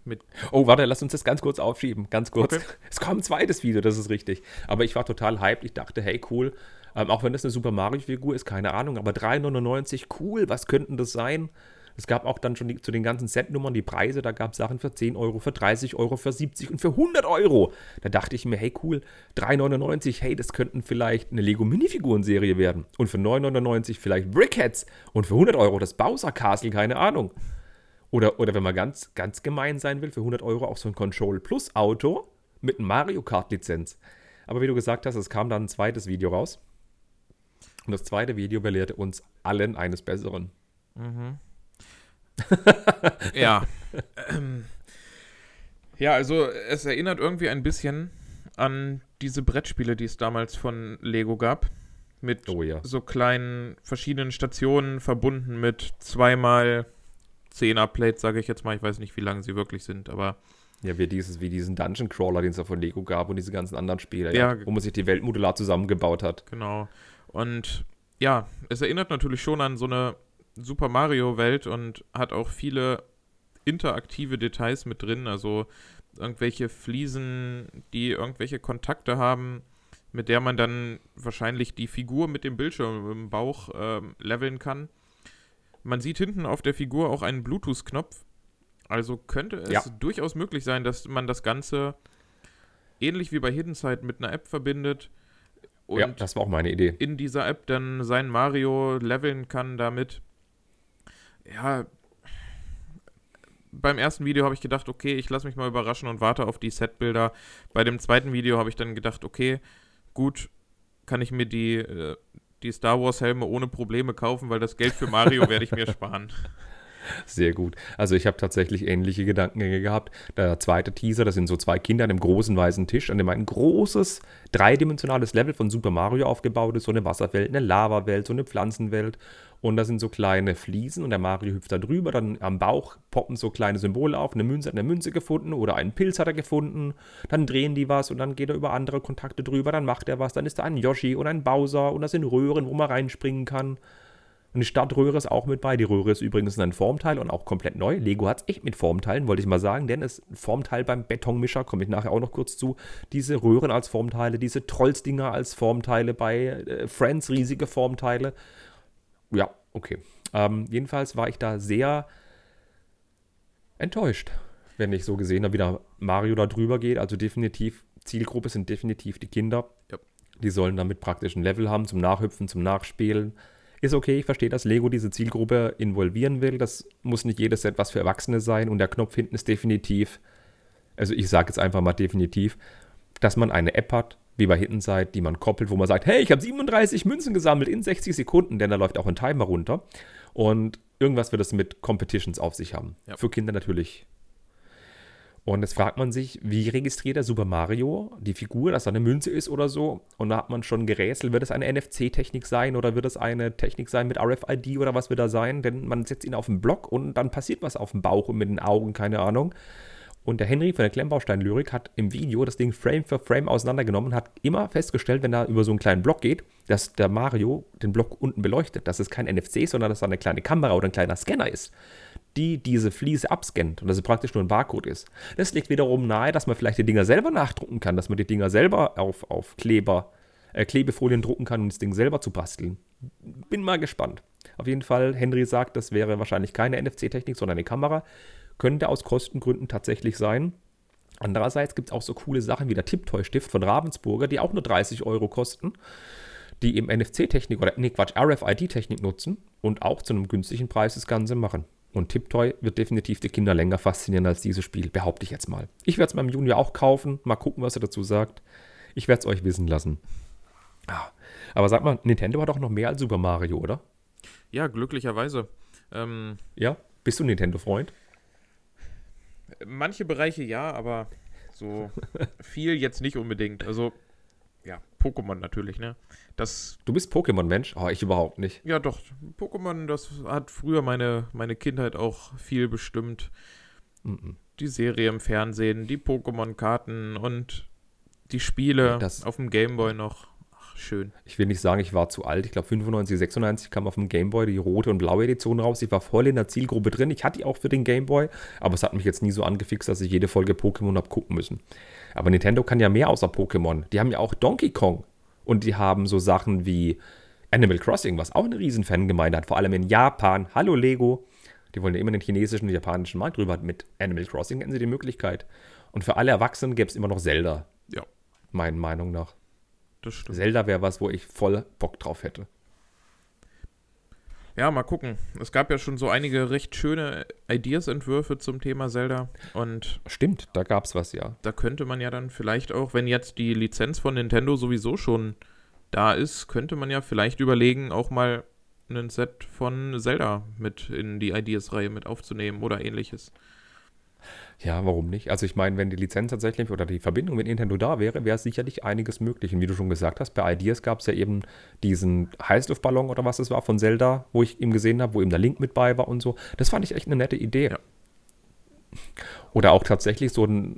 mit. Oh, warte, lass uns das ganz kurz aufschieben. Ganz kurz. Okay. Es kommt ein zweites Video, das ist richtig. Aber ich war total hyped. Ich dachte, hey, cool. Ähm, auch wenn das eine Super Mario-Figur ist, keine Ahnung. Aber 3,99, cool. Was könnten das sein? Es gab auch dann schon die, zu den ganzen Setnummern die Preise. Da gab es Sachen für 10 Euro, für 30 Euro, für 70 und für 100 Euro. Da dachte ich mir, hey, cool. 3,99, hey, das könnten vielleicht eine Lego-Minifiguren-Serie werden. Und für 9,99 vielleicht Brickheads. Und für 100 Euro das Bowser Castle, keine Ahnung. Oder, oder wenn man ganz, ganz gemein sein will, für 100 Euro auch so ein Control Plus Auto mit Mario Kart Lizenz. Aber wie du gesagt hast, es kam dann ein zweites Video raus. Und das zweite Video belehrte uns allen eines Besseren. Ja. ähm, ja, also es erinnert irgendwie ein bisschen an diese Brettspiele, die es damals von Lego gab. Mit Oh ja. so kleinen verschiedenen Stationen verbunden mit zweimal 10er-Plates, sage ich jetzt mal. Ich weiß nicht, wie lange sie wirklich sind, aber. Ja, wie, dieses, wie diesen Dungeon Crawler, den es ja von Lego gab und diese ganzen anderen Spiele, Ja, ja, wo man sich die Welt modular zusammengebaut hat. Genau. Und ja, es erinnert natürlich schon an so eine Super Mario-Welt und hat auch viele interaktive Details mit drin. Also irgendwelche Fliesen, die irgendwelche Kontakte haben, mit der man dann wahrscheinlich die Figur mit dem Bildschirm im Bauch ähm, leveln kann. Man sieht hinten auf der Figur auch einen Bluetooth-Knopf. Also könnte es Ja. durchaus möglich sein, dass man das Ganze ähnlich wie bei Hidden Side mit einer App verbindet. Und ja, das war auch meine Idee. in dieser App dann sein Mario leveln kann damit. Ja, beim ersten Video habe ich gedacht, okay, ich lasse mich mal überraschen und warte auf die Setbilder. Bei dem zweiten Video habe ich dann gedacht, okay, gut, kann ich mir die, äh, die Star Wars Helme ohne Probleme kaufen, weil das Geld für Mario (laughs) werde ich mir sparen. Sehr gut. Also ich habe tatsächlich ähnliche Gedankengänge gehabt. Der zweite Teaser, das sind so zwei Kinder an einem großen weißen Tisch, an dem ein großes dreidimensionales Level von Super Mario aufgebaut ist. So eine Wasserwelt, eine Lavawelt, so eine Pflanzenwelt. Und da sind so kleine Fliesen und der Mario hüpft da drüber. Dann am Bauch poppen so kleine Symbole auf. Eine Münze hat eine Münze gefunden oder einen Pilz hat er gefunden. Dann drehen die was und dann geht er über andere Kontakte drüber. Dann macht er was. Dann ist da ein Yoshi und ein Bowser und da sind Röhren, wo man reinspringen kann. Und die Startröhre ist auch mit bei. Die Röhre ist übrigens ein Formteil und auch komplett neu. Lego hat es echt mit Formteilen, wollte ich mal sagen, denn es ist ein Formteil beim Betonmischer, komme ich nachher auch noch kurz zu. Diese Röhren als Formteile, diese Trollsdinger als Formteile bei äh, Friends, riesige Formteile. Ja, okay. Ähm, jedenfalls war ich da sehr enttäuscht, wenn ich so gesehen habe, wie da Mario da drüber geht. Also definitiv, Zielgruppe sind definitiv die Kinder. Ja. Die sollen damit praktisch ein Level haben zum Nachhüpfen, zum Nachspielen. Ist okay, ich verstehe, dass Lego diese Zielgruppe involvieren will. Das muss nicht jedes Set was für Erwachsene sein. Und der Knopf hinten ist definitiv, also ich sage jetzt einfach mal definitiv, dass man eine App hat, wie bei Side, die man koppelt, wo man sagt, hey, ich habe 37 Münzen gesammelt in 60 Sekunden, denn da läuft auch ein Timer runter. Und irgendwas wird es mit Competitions auf sich haben. Ja. Für Kinder natürlich. Und jetzt fragt man sich, wie registriert der Super Mario die Figur, dass da eine Münze ist oder so? Und da hat man schon gerätselt, wird es eine NFC-Technik sein oder wird es eine Technik sein mit RFID oder was wird da sein? Denn man setzt ihn auf den Block und dann passiert was auf dem Bauch und mit den Augen, keine Ahnung. Und der Henry von der Klemmbaustein-Lyrik hat im Video das Ding Frame für Frame auseinandergenommen und hat immer festgestellt, wenn er über so einen kleinen Block geht, dass der Mario den Block unten beleuchtet. Dass es kein NFC ist, sondern dass da eine kleine Kamera oder ein kleiner Scanner ist, die diese Fliese abscannt und dass es praktisch nur ein Barcode ist. Das liegt wiederum nahe, dass man vielleicht die Dinger selber nachdrucken kann, dass man die Dinger selber auf, auf Kleber, äh, Klebefolien drucken kann, um das Ding selber zu basteln. Bin mal gespannt. Auf jeden Fall, Henry sagt, das wäre wahrscheinlich keine NFC-Technik, sondern eine Kamera. Könnte aus Kostengründen tatsächlich sein. Andererseits gibt es auch so coole Sachen wie der Tipptoy-Stift von Ravensburger, die auch nur 30 Euro kosten, die eben NFC-Technik oder, nee, Quatsch, RFID-Technik nutzen und auch zu einem günstigen Preis das Ganze machen. Und Tiptoy wird definitiv die Kinder länger faszinieren als dieses Spiel, behaupte ich jetzt mal. Ich werde es meinem Junior auch kaufen, mal gucken, was er dazu sagt. Ich werde es euch wissen lassen. Aber sag mal, Nintendo hat doch noch mehr als Super Mario, oder? Ja, glücklicherweise. Ähm, Ja? Bist du Nintendo-Freund? manche Bereiche ja, aber so (laughs) viel jetzt nicht unbedingt. Also, ja, Pokémon natürlich, ne? Das, Du bist Pokémon-Mensch? Oh, ich überhaupt nicht. ja doch, Pokémon, das hat früher meine, meine Kindheit auch viel bestimmt. Mhm. Die Serie im Fernsehen, die Pokémon-Karten und die Spiele das- auf dem Gameboy noch. Ach, schön. Ich will nicht sagen, ich war zu alt. Ich glaube, 95, 96 kam auf dem Gameboy die rote und blaue Edition raus. Ich war voll in der Zielgruppe drin. Ich hatte die auch für den Gameboy, aber es hat mich jetzt nie so angefixt, dass ich jede Folge Pokémon habe gucken müssen. Aber Nintendo kann ja mehr außer Pokémon. Die haben ja auch Donkey Kong. Und die haben so Sachen wie Animal Crossing, was auch eine riesen Fangemeinde hat, vor allem in Japan. Hallo Lego. Die wollen ja immer den chinesischen und japanischen Markt rüber. Mit Animal Crossing hätten sie die Möglichkeit. Und für alle Erwachsenen gäbe es immer noch Zelda, Ja, meiner Meinung nach. das stimmt. Zelda wäre was, wo ich voll Bock drauf hätte. Ja, mal gucken. Es gab ja schon so einige recht schöne Ideas-Entwürfe zum Thema Zelda. Und Stimmt, da gab es was, ja. da könnte man ja dann vielleicht auch, wenn jetzt die Lizenz von Nintendo sowieso schon da ist, könnte man ja vielleicht überlegen, auch mal ein Set von Zelda mit in die Ideas-Reihe mit aufzunehmen oder ähnliches. Ja, warum nicht? Also ich meine, wenn die Lizenz tatsächlich oder die Verbindung mit Nintendo da wäre, wäre sicherlich einiges möglich. Und wie du schon gesagt hast, bei Ideas gab es ja eben diesen Heißluftballon oder was es war von Zelda, wo ich ihm gesehen habe, wo eben der Link mit bei war und so. Das fand ich echt eine nette Idee. Ja. Oder auch tatsächlich so eine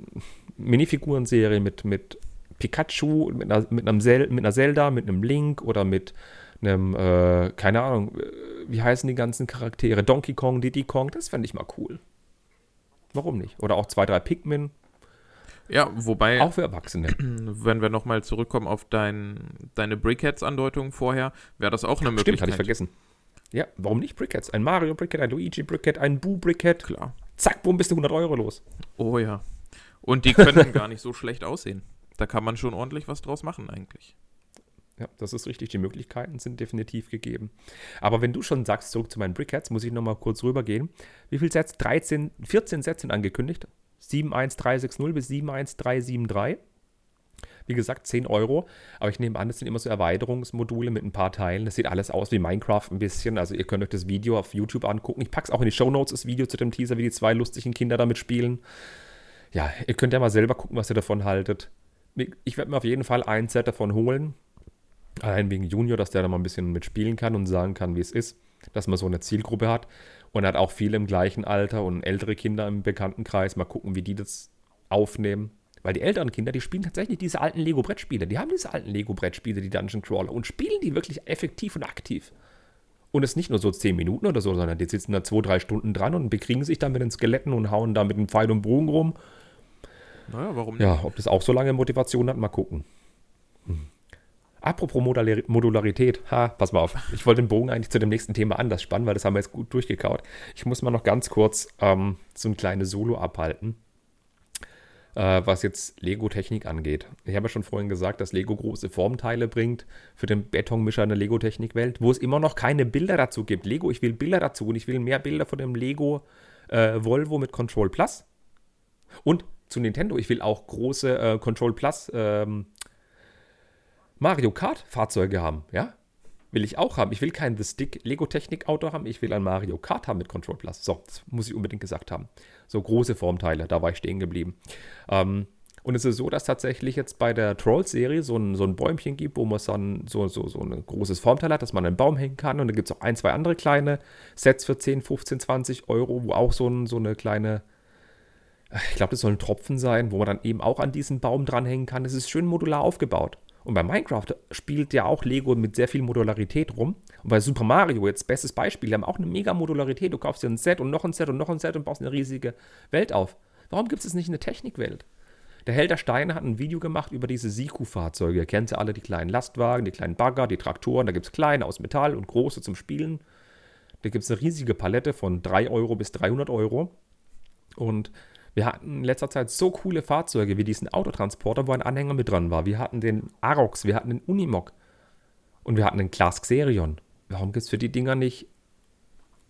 Minifigurenserie mit, mit Pikachu, mit einer, mit, einem Zel mit einer Zelda, mit einem Link oder mit einem, äh, keine Ahnung, äh, wie heißen die ganzen Charaktere? Donkey Kong, Diddy Kong, das fände ich mal cool. Warum nicht? Oder auch zwei, drei Pikmin. Ja, wobei. Auch für Erwachsene. (clears throat) Wenn wir nochmal zurückkommen auf dein, deine Brickheads-Andeutung vorher, wäre das auch eine Möglichkeit. Stimmt, hatte ich vergessen. Ja, warum nicht Brickheads? Ein Mario Brickhead, ein Luigi Brickhead, ein Boo Brickhead. Klar. Zack, bumm, bist du 100 Euro los. Oh ja. Und die können (laughs) gar nicht so schlecht aussehen. Da kann man schon ordentlich was draus machen eigentlich. Ja, das ist richtig. Die Möglichkeiten sind definitiv gegeben. Aber wenn du schon sagst, zurück zu meinen Brickheads, muss ich nochmal kurz rübergehen. Wie viele Sets? 13, 14 Sets sind angekündigt. 71360 bis 71373. Wie gesagt, 10 Euro. Aber ich nehme an, das sind immer so Erweiterungsmodule mit ein paar Teilen. Das sieht alles aus wie Minecraft ein bisschen. Also ihr könnt euch das Video auf YouTube angucken. Ich packe es auch in die Show Notes, das Video zu dem Teaser, wie die zwei lustigen Kinder damit spielen. Ja, ihr könnt ja mal selber gucken, was ihr davon haltet. Ich werde mir auf jeden Fall ein Set davon holen. Allein wegen Junior, dass der da mal ein bisschen mitspielen kann und sagen kann, wie es ist, dass man so eine Zielgruppe hat. Und er hat auch viele im gleichen Alter und ältere Kinder im Bekanntenkreis. Mal gucken, wie die das aufnehmen. Weil die älteren Kinder, die spielen tatsächlich diese alten Lego-Brettspiele. Die haben diese alten Lego-Brettspiele, die Dungeon Crawler, und spielen die wirklich effektiv und aktiv. Und es ist nicht nur so 10 Minuten oder so, sondern die sitzen da zwei, drei Stunden dran und bekriegen sich dann mit den Skeletten und hauen da mit dem Pfeil und Bogen rum. Naja, warum nicht? Ja, ob das auch so lange Motivation hat, mal gucken. Apropos Modularität, ha, pass mal auf. Ich wollte den Bogen eigentlich zu dem nächsten Thema anders spannen, weil das haben wir jetzt gut durchgekaut. Ich muss mal noch ganz kurz ähm, so ein kleines Solo abhalten, äh, was jetzt Lego-Technik angeht. Ich habe ja schon vorhin gesagt, dass Lego große Formteile bringt für den Betonmischer in der Lego-Technik-Welt, wo es immer noch keine Bilder dazu gibt. Lego, ich will Bilder dazu und ich will mehr Bilder von dem Lego äh, Volvo mit Control Plus. Und zu Nintendo, ich will auch große äh, Control Plus ähm, Mario Kart Fahrzeuge haben, ja? Will ich auch haben. Ich will kein The Stick Lego Technik Auto haben, ich will ein Mario Kart haben mit Control Plus. So, das muss ich unbedingt gesagt haben. So große Formteile, da war ich stehen geblieben. Ähm, und es ist so, dass tatsächlich jetzt bei der Trolls-Serie so ein, so ein Bäumchen gibt, wo man dann so, so, so ein großes Formteil hat, dass man einen Baum hängen kann. Und da gibt es auch ein, zwei andere kleine Sets für 10, 15, 20 Euro, wo auch so, ein, so eine kleine, ich glaube, das soll ein Tropfen sein, wo man dann eben auch an diesen Baum dranhängen kann. Es ist schön modular aufgebaut. Und bei Minecraft spielt ja auch Lego mit sehr viel Modularität rum. Und bei Super Mario, jetzt bestes Beispiel, die haben auch eine mega Modularität. Du kaufst dir ein Set und noch ein Set und noch ein Set und baust eine riesige Welt auf. Warum gibt es nicht eine Technikwelt? Der Held der Steine hat ein Video gemacht über diese Siku-Fahrzeuge. Ihr kennt ja alle, die kleinen Lastwagen, die kleinen Bagger, die Traktoren. Da gibt es kleine aus Metall und große zum Spielen. Da gibt es eine riesige Palette von 3 Euro bis 300 Euro. Und wir hatten in letzter Zeit so coole Fahrzeuge wie diesen Autotransporter, wo ein Anhänger mit dran war. Wir hatten den Arox, wir hatten den Unimog und wir hatten den Class Xerion. Warum gibt es für die Dinger nicht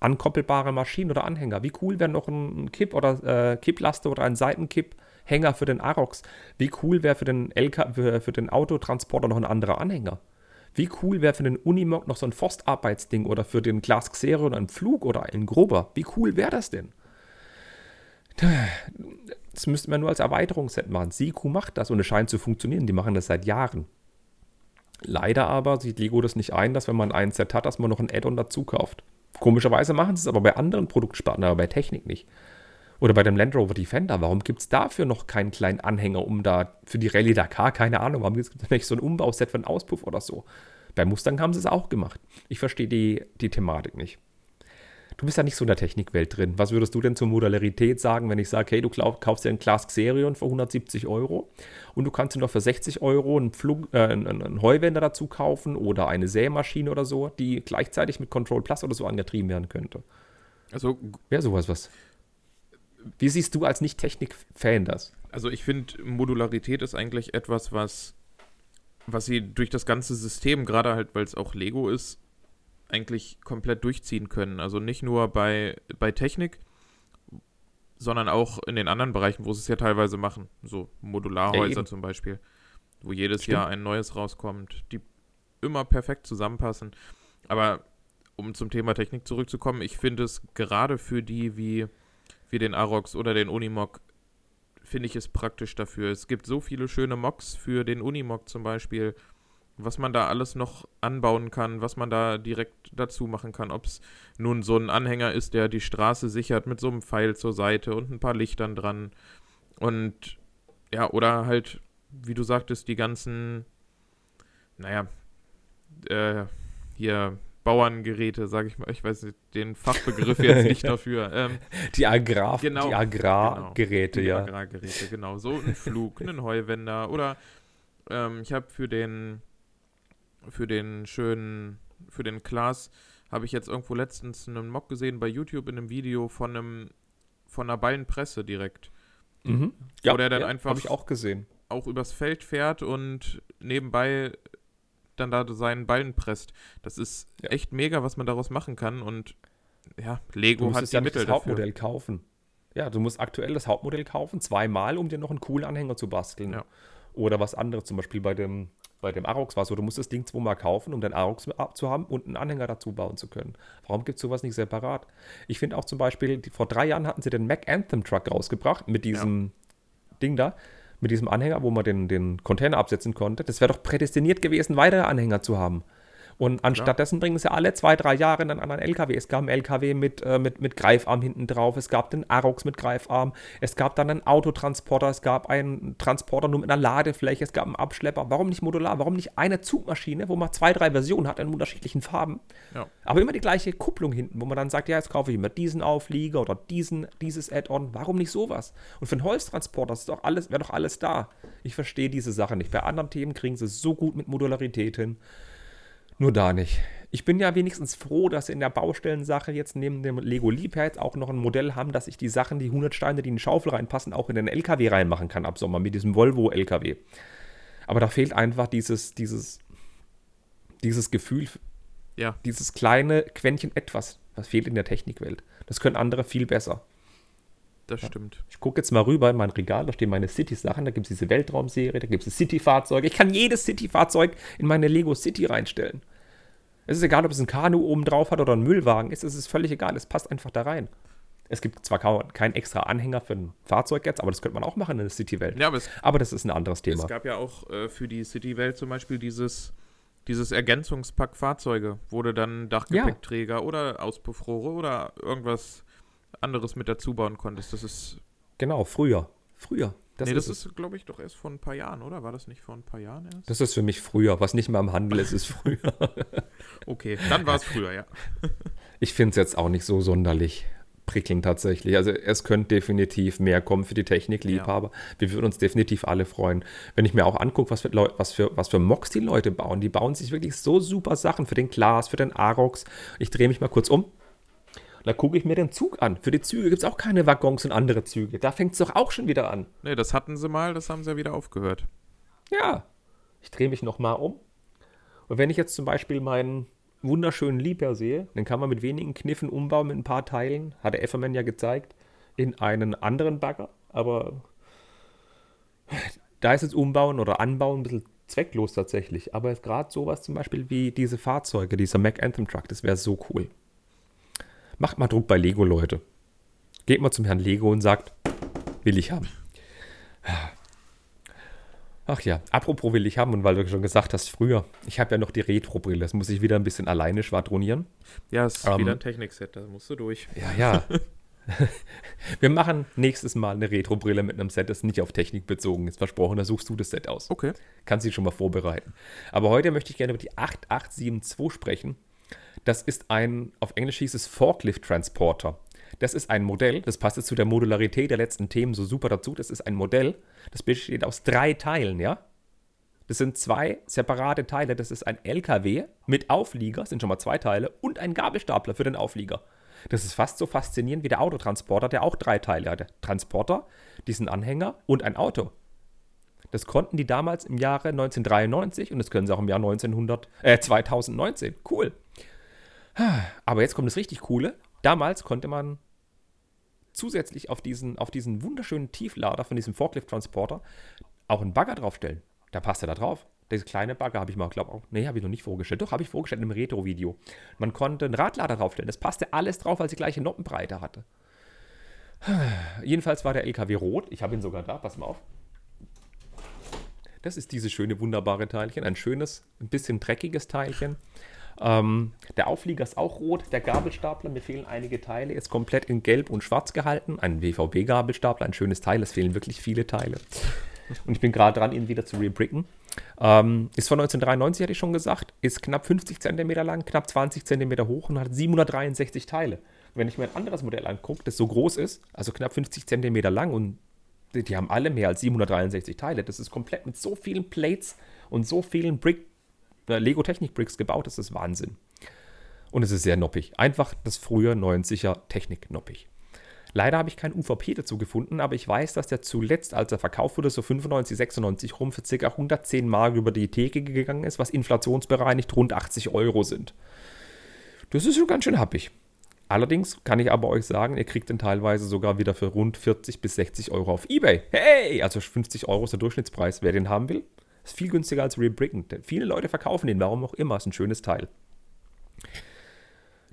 ankoppelbare Maschinen oder Anhänger? Wie cool wäre noch ein Kipp- oder äh, Kipplaster oder ein Seitenkipp-Hänger für den Arox? Wie cool wäre für den für, für den Autotransporter noch ein anderer Anhänger? Wie cool wäre für den Unimog noch so ein Forstarbeitsding oder für den Class Xerion ein Flug oder ein Grober? Wie cool wäre das denn? Das müsste man nur als Erweiterungsset machen. Siku macht das und es scheint zu funktionieren. Die machen das seit Jahren. Leider aber sieht Lego das nicht ein, dass wenn man ein Set hat, dass man noch ein Add-on dazu kauft. Komischerweise machen sie es aber bei anderen Produktspartnern, aber bei Technik nicht. Oder bei dem Land Rover Defender. Warum gibt es dafür noch keinen kleinen Anhänger, um da für die Rallye Dakar, keine Ahnung, warum gibt es nicht so ein Umbauset für einen Auspuff oder so? Bei Mustang haben sie es auch gemacht. Ich verstehe die, die Thematik nicht. Du bist ja nicht so in der Technikwelt drin. Was würdest du denn zur Modularität sagen, wenn ich sage, hey, du kaufst dir einen Class Xerion für 170 Euro und du kannst dir noch für 60 Euro einen, Flug, äh, einen, einen Heuwender dazu kaufen oder eine Sämaschine oder so, die gleichzeitig mit Control Plus oder so angetrieben werden könnte? Also wäre sowas was. Wie siehst du als Nicht-Technik-Fan das? Also ich finde, Modularität ist eigentlich etwas, was, was sie durch das ganze System, gerade halt, weil es auch Lego ist, eigentlich komplett durchziehen können. Also nicht nur bei, bei Technik, sondern auch in den anderen Bereichen, wo sie es ja teilweise machen. So Modularhäuser ja, zum Beispiel, wo jedes Stimmt. Jahr ein neues rauskommt, die immer perfekt zusammenpassen. Aber um zum Thema Technik zurückzukommen, ich finde es gerade für die wie, wie den Arox oder den Unimog, finde ich es praktisch dafür. Es gibt so viele schöne Mocs für den Unimog zum Beispiel, was man da alles noch anbauen kann, was man da direkt dazu machen kann. Ob es nun so ein Anhänger ist, der die Straße sichert mit so einem Pfeil zur Seite und ein paar Lichtern dran. Und ja, oder halt, wie du sagtest, die ganzen, naja, äh, hier Bauerngeräte, sage ich mal. Ich weiß nicht, den Fachbegriff jetzt (laughs) nicht dafür. Ähm, die Agrar, genau, die Agrargeräte, genau, ja. Die Agrargeräte, genau. So ein Flug, (laughs) einen Heuwender oder ähm, ich habe für den für den schönen, für den Klaas habe ich jetzt irgendwo letztens einen Mock gesehen bei YouTube in einem Video von einem von einer Ballenpresse direkt. Mhm. Wo der dann einfach habe ich auch gesehen. auch übers Feld fährt und nebenbei dann da seinen Ballen presst. Das ist Ja. echt mega, was man daraus machen kann und ja, Du Lego musst hat es die ja nicht Mittel das dafür. Hauptmodell kaufen. Ja, du musst aktuell das Hauptmodell kaufen, zweimal, um dir noch einen coolen Anhänger zu basteln. Ja. Oder was anderes, zum Beispiel bei dem, bei dem Arox war es so, du musst das Ding zweimal kaufen, um den Arox zu haben und einen Anhänger dazu bauen zu können. Warum gibt es sowas nicht separat? Ich finde auch zum Beispiel, die, vor drei Jahren hatten sie den Mac Anthem Truck rausgebracht mit diesem Ding da, mit diesem Anhänger, wo man den, den Container absetzen konnte. Das wäre doch prädestiniert gewesen, weitere Anhänger zu haben. Und anstattdessen bringen sie alle zwei, drei Jahre einen anderen LKW. Es gab einen LKW mit, äh, mit, mit Greifarm hinten drauf, es gab den Arox mit Greifarm, es gab dann einen Autotransporter, es gab einen Transporter nur mit einer Ladefläche, es gab einen Abschlepper. Warum nicht modular? Warum nicht eine Zugmaschine, wo man zwei, drei Versionen hat in unterschiedlichen Farben? Ja. Aber immer die gleiche Kupplung hinten, wo man dann sagt, ja, jetzt kaufe ich immer diesen Auflieger oder diesen, dieses Add-on. Warum nicht sowas? Und für einen Holztransporter ist doch alles, wäre doch alles da. Ich verstehe diese Sache nicht. Bei anderen Themen kriegen sie es so gut mit Modularität hin. Nur da nicht. Ich bin ja wenigstens froh, dass sie in der Baustellensache jetzt neben dem Lego Liebherz auch noch ein Modell haben, dass ich die Sachen, die 100 Steine, die in die Schaufel reinpassen, auch in den LKW reinmachen kann ab Sommer mit diesem Volvo LKW. Aber da fehlt einfach dieses, dieses, dieses Gefühl, Ja, dieses kleine Quäntchen etwas, was fehlt in der Technikwelt. Das können andere viel besser. Das stimmt. Ich gucke jetzt mal rüber in mein Regal, da stehen meine City-Sachen, da gibt es diese Weltraumserie, da gibt es City-Fahrzeuge. Ich kann jedes City-Fahrzeug in meine Lego City reinstellen. Es ist egal, ob es ein Kanu oben drauf hat oder ein Müllwagen ist, es ist völlig egal, es passt einfach da rein. Es gibt zwar keinen extra Anhänger für ein Fahrzeug jetzt, aber das könnte man auch machen in der City-Welt. Ja, aber Aber das ist ein anderes Thema. es gab ja auch äh, für die City-Welt zum Beispiel dieses, dieses Ergänzungspack Fahrzeuge, wo du dann Dachgepäckträger oder Auspuffrohre oder irgendwas anderes mit dazu bauen konntest. Das ist, Genau, früher. Früher. Das nee, ist das es. ist, glaube ich, doch erst vor ein paar Jahren, oder? War das nicht vor ein paar Jahren erst? Das ist für mich früher. Was nicht mehr im Handel ist, ist früher. (laughs) Okay, dann war es früher, ja. (laughs) Ich finde es jetzt auch nicht so sonderlich prickelnd tatsächlich. Also es könnte definitiv mehr kommen für die Technikliebhaber. Wir würden uns definitiv alle freuen. Wenn ich mir auch angucke, was für, Leu was, für, was für Mocks die Leute bauen. Die bauen sich wirklich so super Sachen für den Glas, für den Arox. Ich drehe mich mal kurz um. Da gucke ich mir den Zug an. Für die Züge gibt es auch keine Waggons und andere Züge. Da fängt es doch auch schon wieder an. Nee, das hatten sie mal, das haben sie ja wieder aufgehört. Ja. Ich drehe mich nochmal um. Und wenn ich jetzt zum Beispiel meinen wunderschönen Liebherr sehe, dann kann man mit wenigen Kniffen umbauen mit ein paar Teilen, hat der Efferman ja gezeigt, in einen anderen Bagger. Aber da ist jetzt Umbauen oder Anbauen ein bisschen zwecklos tatsächlich. Aber gerade sowas zum Beispiel wie diese Fahrzeuge, dieser Mac Anthem Truck, das wäre so cool. Macht mal Druck bei Lego, Leute. Geht mal zum Herrn Lego und sagt, will ich haben. Ach ja, apropos will ich haben und weil du schon gesagt hast, früher, ich habe ja noch die Retro-Brille, das muss ich wieder ein bisschen alleine schwadronieren. Ja, es ist Ähm, wieder ein Technikset, da musst du durch. Ja, ja. (laughs) (laughs) Wir machen nächstes Mal eine Retro-Brille mit einem Set, das nicht auf Technik bezogen ist. Versprochen, da suchst du das Set aus. Okay. Kannst dich schon mal vorbereiten. Aber heute möchte ich gerne über die 8872 sprechen. Das ist ein, auf Englisch hieß es Forklift Transporter. Das ist ein Modell, das passt jetzt zu der Modularität der letzten Themen so super dazu. Das ist ein Modell, das besteht aus drei Teilen, ja? Das sind zwei separate Teile. Das ist ein LKW mit Auflieger, sind schon mal zwei Teile, und ein Gabelstapler für den Auflieger. Das ist fast so faszinierend wie der Autotransporter, der auch drei Teile hatte. Transporter, diesen Anhänger und ein Auto. Das konnten die damals im Jahre 1993 und das können sie auch im Jahr 1900, äh, 2019. Cool. Aber jetzt kommt das richtig Coole. Damals konnte man zusätzlich auf diesen, auf diesen wunderschönen Tieflader von diesem Forklift-Transporter auch einen Bagger draufstellen. Da passt er da drauf. Diese kleine Bagger habe ich mal, glaube auch, nee, habe ich noch nicht vorgestellt. Doch, habe ich vorgestellt im Retro-Video. Man konnte einen Radlader draufstellen. Das passte alles drauf, weil sie gleiche Noppenbreite hatte. Jedenfalls war der LKW rot. Ich habe ihn sogar da, pass mal auf. Das ist dieses schöne, wunderbare Teilchen. Ein schönes, ein bisschen dreckiges Teilchen. Ähm, der Auflieger ist auch rot. Der Gabelstapler, mir fehlen einige Teile, ist komplett in Gelb und Schwarz gehalten. Ein WVB-Gabelstapler, ein schönes Teil. Es fehlen wirklich viele Teile. Und ich bin gerade dran, ihn wieder zu rebricken. Ähm, ist von 1993, hatte ich schon gesagt. Ist knapp 50 cm lang, knapp 20 cm hoch und hat 763 Teile. Wenn ich mir ein anderes Modell angucke, das so groß ist, also knapp 50 cm lang und die haben alle mehr als 763 Teile. Das ist komplett mit so vielen Plates und so vielen Brick, äh, Lego Technik Bricks gebaut, das ist Wahnsinn. Und es ist sehr noppig. Einfach das frühe 90er Technik noppig. Leider habe ich kein UVP dazu gefunden, aber ich weiß, dass der zuletzt, als er verkauft wurde, so 95, 96 rum, für ca. 110 Mark über die Theke gegangen ist, was inflationsbereinigt rund 80 Euro sind. Das ist schon ganz schön happig. Allerdings kann ich aber euch sagen, ihr kriegt den teilweise sogar wieder für rund 40 bis 60 Euro auf Ebay. Hey! Also 50 Euro ist der Durchschnittspreis. Wer den haben will, ist viel günstiger als Rebricken. Viele Leute verkaufen den, warum auch immer. Ist ein schönes Teil.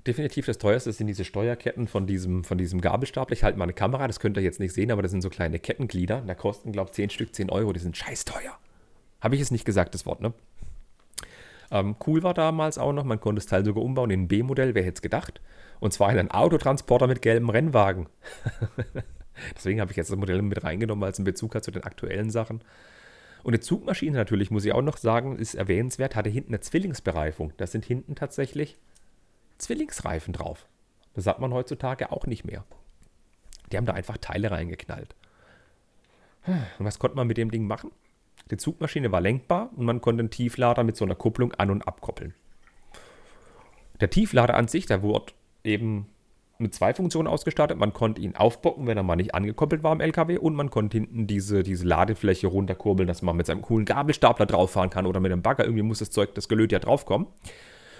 Definitiv das teuerste sind diese Steuerketten von diesem, von diesem Gabelstapler. Ich halte mal eine Kamera, das könnt ihr jetzt nicht sehen, aber das sind so kleine Kettenglieder. Da kosten, glaube ich, 10 Stück 10 Euro. Die sind scheiß teuer. Habe ich es nicht gesagt, das Wort, ne? Ähm, cool war damals auch noch, man konnte das Teil sogar umbauen in ein B-Modell, wer hätte es gedacht? Und zwar in einen Autotransporter mit gelbem Rennwagen. (laughs) Deswegen habe ich jetzt das Modell mit reingenommen, weil es einen Bezug hat zu den aktuellen Sachen. Und die Zugmaschine natürlich, muss ich auch noch sagen, ist erwähnenswert, hatte hinten eine Zwillingsbereifung. Da sind hinten tatsächlich Zwillingsreifen drauf. Das hat man heutzutage auch nicht mehr. Die haben da einfach Teile reingeknallt. Und was konnte man mit dem Ding machen? Die Zugmaschine war lenkbar und man konnte einen Tieflader mit so einer Kupplung an- und abkoppeln. Der Tieflader an sich, der wurde eben mit zwei Funktionen ausgestattet. Man konnte ihn aufbocken, wenn er mal nicht angekoppelt war am LKW und man konnte hinten diese, diese Ladefläche runterkurbeln, dass man mit seinem coolen Gabelstapler drauffahren kann oder mit einem Bagger. Irgendwie muss das Zeug, das Gelöt ja draufkommen.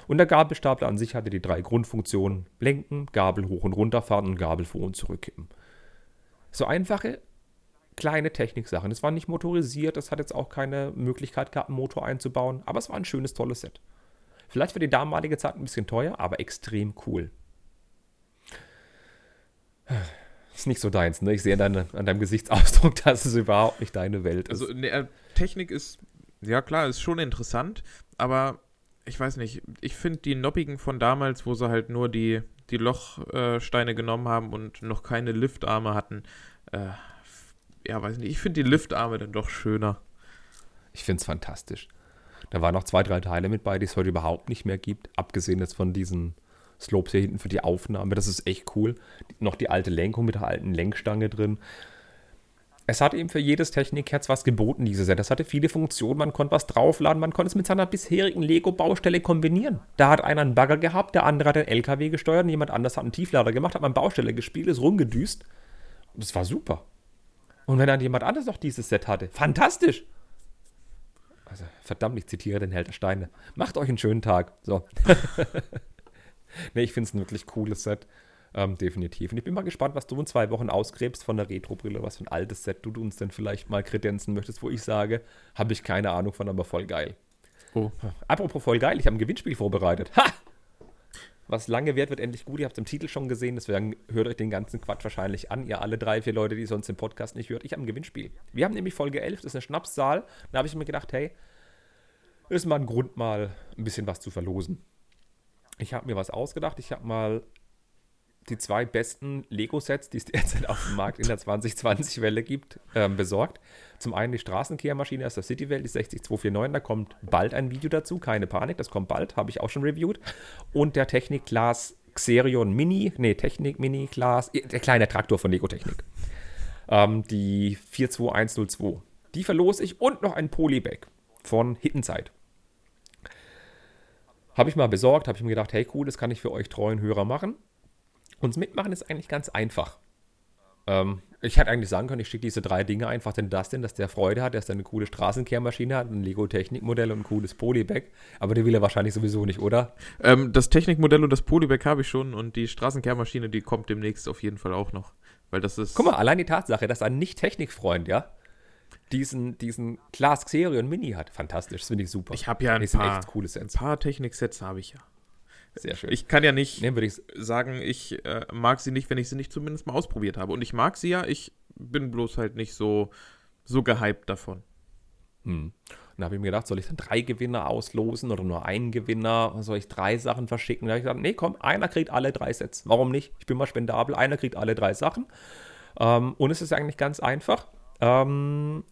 Und der Gabelstapler an sich hatte die drei Grundfunktionen: Lenken, Gabel hoch und runter fahren und Gabel vor und zurückkippen. So einfache kleine Techniksachen. Es war nicht motorisiert, es hat jetzt auch keine Möglichkeit gehabt, einen Motor einzubauen, aber es war ein schönes, tolles Set. Vielleicht für die damalige Zeit ein bisschen teuer, aber extrem cool. Ist nicht so deins, ne? Ich sehe deine, an deinem Gesichtsausdruck, (laughs) dass es überhaupt nicht deine Welt ist. Also ne, Technik ist, ja klar, ist schon interessant, aber ich weiß nicht, ich finde die Noppigen von damals, wo sie halt nur die, die Lochsteine äh, genommen haben und noch keine Liftarme hatten, äh, ja, weiß nicht, ich finde die Liftarme dann doch schöner. Ich finde es fantastisch. Da waren noch zwei, drei Teile mit bei, die es heute überhaupt nicht mehr gibt, abgesehen jetzt von diesen Slopes hier hinten für die Aufnahme. Das ist echt cool. Noch die alte Lenkung mit der alten Lenkstange drin. Es hat eben für jedes Technikherz was geboten, dieses Set. Das hatte viele Funktionen, man konnte was draufladen, man konnte es mit seiner bisherigen Lego-Baustelle kombinieren. Da hat einer einen Bagger gehabt, der andere hat den LKW gesteuert und jemand anders hat einen Tieflader gemacht, hat man Baustelle gespielt, ist rumgedüst. Das war super. Und wenn dann jemand anderes noch dieses Set hatte, fantastisch. Also, verdammt, ich zitiere den Held der Steine. Macht euch einen schönen Tag. So. (laughs) nee, ich finde es ein wirklich cooles Set. Ähm, definitiv. Und ich bin mal gespannt, was du in zwei Wochen ausgräbst von der Retro-Brille, was für ein altes Set du uns denn vielleicht mal kredenzen möchtest, wo ich sage, habe ich keine Ahnung von, aber voll geil. Oh. Apropos voll geil, ich habe ein Gewinnspiel vorbereitet. Ha! Was lange wird, wird endlich gut. Ihr habt es im Titel schon gesehen, deswegen hört euch den ganzen Quatsch wahrscheinlich an. Ihr alle drei, vier Leute, die sonst den Podcast nicht hört. Ich habe ein Gewinnspiel. Wir haben nämlich Folge 11, das ist eine Schnapszahl. Da habe ich mir gedacht, hey, ist mal ein Grund, mal ein bisschen was zu verlosen. Ich habe mir was ausgedacht. Ich habe mal die zwei besten Lego-Sets, die es (laughs) derzeit auf dem Markt in der 2020-Welle gibt, ähm, besorgt. Zum einen die Straßenkehrmaschine aus der City-Welt, die 60249, da kommt bald ein Video dazu, keine Panik, das kommt bald, habe ich auch schon reviewed. Und der Technik Class Xerion Mini, nee, Technik Mini Class, der kleine Traktor von Lego Technik. Ähm, die 42102. Die verlose ich und noch ein Polybag von Hittenzeit. Habe ich mal besorgt, habe ich mir gedacht, hey cool, das kann ich für euch treuen Hörer machen. Und Mitmachen ist eigentlich ganz einfach. Ähm, ich hätte eigentlich sagen können, ich schicke diese drei Dinge einfach den Dustin, dass der Freude hat, dass er eine coole Straßenkehrmaschine hat, ein Lego-Technikmodell und ein cooles Polybag. Aber der will er wahrscheinlich sowieso nicht, oder? Ähm, das Technikmodell und das Polybag habe ich schon und die Straßenkehrmaschine, die kommt demnächst auf jeden Fall auch noch. Weil das ist. Guck mal, allein die Tatsache, dass ein Nicht-Technikfreund, ja, diesen, diesen Class Xerion Mini hat. Fantastisch, das finde ich super. Ich habe ja ein paar, ein paar Technik-Sets habe ich ja. Sehr schön. Ich kann ja nicht nee, würde ich sagen, ich äh, mag sie nicht, wenn ich sie nicht zumindest mal ausprobiert habe. Und ich mag sie ja, ich bin bloß halt nicht so, so gehypt davon. Hm. Und da habe ich mir gedacht, soll ich dann drei Gewinner auslosen oder nur einen Gewinner? Soll ich drei Sachen verschicken? Da habe ich gesagt, nee, komm, einer kriegt alle drei Sets. Warum nicht? Ich bin mal spendabel, einer kriegt alle drei Sachen. Ähm, und es ist eigentlich ganz einfach. Ähm,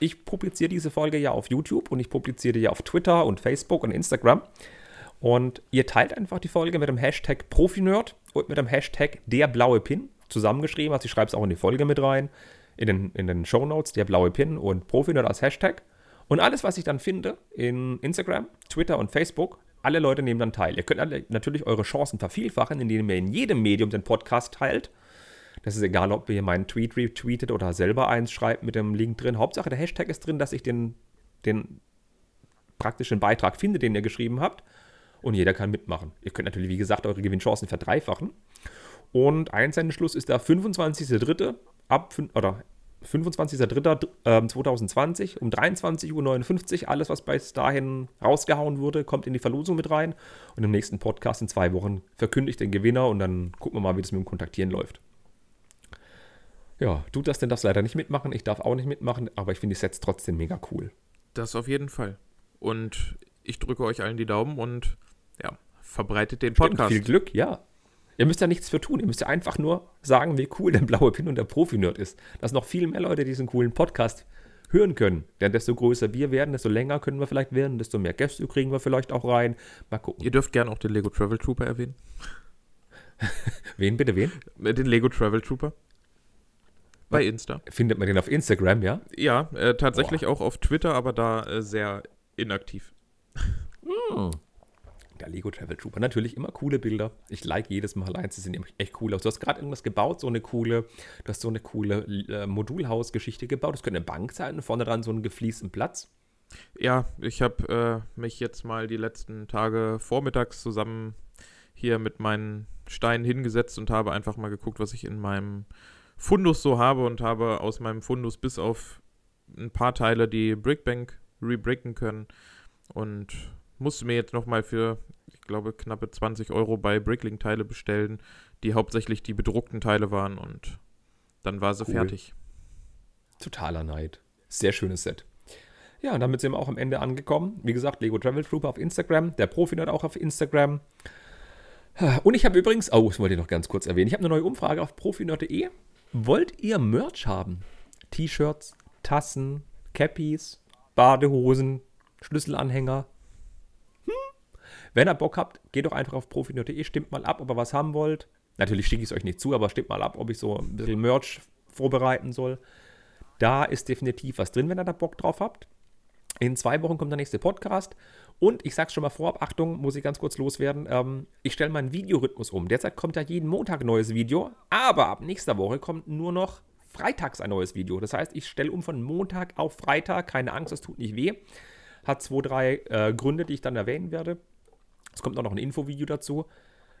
ich publiziere diese Folge ja auf YouTube und ich publiziere die ja auf Twitter und Facebook und Instagram. Und ihr teilt einfach die Folge mit dem Hashtag Profinerd und mit dem Hashtag der blaue Pin zusammengeschrieben. Also ich schreibe es auch in die Folge mit rein, in den, in den Show Notes, der blaue Pin und Profinerd als Hashtag. Und alles, was ich dann finde in Instagram, Twitter und Facebook, alle Leute nehmen dann teil. Ihr könnt alle natürlich eure Chancen vervielfachen, indem ihr in jedem Medium den Podcast teilt. Das ist egal, ob ihr meinen Tweet retweetet oder selber eins schreibt mit dem Link drin. Hauptsache der Hashtag ist drin, dass ich den, den praktischen Beitrag finde, den ihr geschrieben habt. Und jeder kann mitmachen. Ihr könnt natürlich, wie gesagt, eure Gewinnchancen verdreifachen. Und Einsendeschluss ist der 25.03. ab oder 25.03.2020 um 23.59 Uhr. Alles, was bis dahin rausgehauen wurde, kommt in die Verlosung mit rein. Und im nächsten Podcast in zwei Wochen verkündigt den Gewinner und dann gucken wir mal, wie das mit dem Kontaktieren läuft. Ja, du das denn darfst leider nicht mitmachen. Ich darf auch nicht mitmachen, aber ich finde die Sets trotzdem mega cool. Das auf jeden Fall. Und ich drücke euch allen die Daumen und ja, verbreitet den Podcast. Stimmt, viel Glück, ja. Ihr müsst ja nichts für tun. Ihr müsst ja einfach nur sagen, wie cool der blaue Pin und der Profi-Nerd ist. Dass noch viel mehr Leute diesen coolen Podcast hören können. Denn desto größer wir werden, desto länger können wir vielleicht werden, desto mehr Gäste kriegen wir vielleicht auch rein. Mal gucken. Ihr dürft gerne auch den Lego Travel Trooper erwähnen. (laughs) wen bitte, wen? Den Lego Travel Trooper. Bei Insta. Findet man den auf Instagram, ja? Ja, äh, tatsächlich Boah. auch auf Twitter, aber da äh, sehr inaktiv. Hm. Der Lego Travel Trooper. Natürlich immer coole Bilder. Ich like jedes Mal eins. Die sehen echt cool aus. Du hast gerade irgendwas gebaut, so eine coole, du hast so eine coole äh, Modulhausgeschichte gebaut. Das könnte eine Bank sein vorne dran so einen gefliesten Platz. Ja, ich habe äh, mich jetzt mal die letzten Tage vormittags zusammen hier mit meinen Steinen hingesetzt und habe einfach mal geguckt, was ich in meinem Fundus so habe und habe aus meinem Fundus bis auf ein paar Teile die Brickbank rebricken können und musste mir jetzt nochmal für, glaube, knappe 20 Euro bei Bricklink Teile bestellen, die hauptsächlich die bedruckten Teile waren und dann war sie cool. fertig. Totaler Neid. Sehr schönes Set. Ja, und damit sind wir auch am Ende angekommen. Wie gesagt, Lego Travel Trooper auf Instagram, der Profi auch auf Instagram. Und ich habe übrigens, oh, das wollte ich noch ganz kurz erwähnen, ich habe eine neue Umfrage auf profinerd.de. Wollt ihr Merch haben? T-Shirts, Tassen, Cappies, Badehosen, Schlüsselanhänger, wenn ihr Bock habt, geht doch einfach auf profi.de, stimmt mal ab, ob ihr was haben wollt. Natürlich schicke ich es euch nicht zu, aber stimmt mal ab, ob ich so ein bisschen Merch vorbereiten soll. Da ist definitiv was drin, wenn ihr da Bock drauf habt. In zwei Wochen kommt der nächste Podcast. Und ich sag's schon mal vorab, Achtung, muss ich ganz kurz loswerden. Ähm, ich stelle meinen Videorhythmus um. Derzeit kommt ja jeden Montag ein neues Video, aber ab nächster Woche kommt nur noch freitags ein neues Video. Das heißt, ich stelle um von Montag auf Freitag. Keine Angst, das tut nicht weh. Hat zwei, drei äh, Gründe, die ich dann erwähnen werde. Es kommt auch noch ein Infovideo dazu.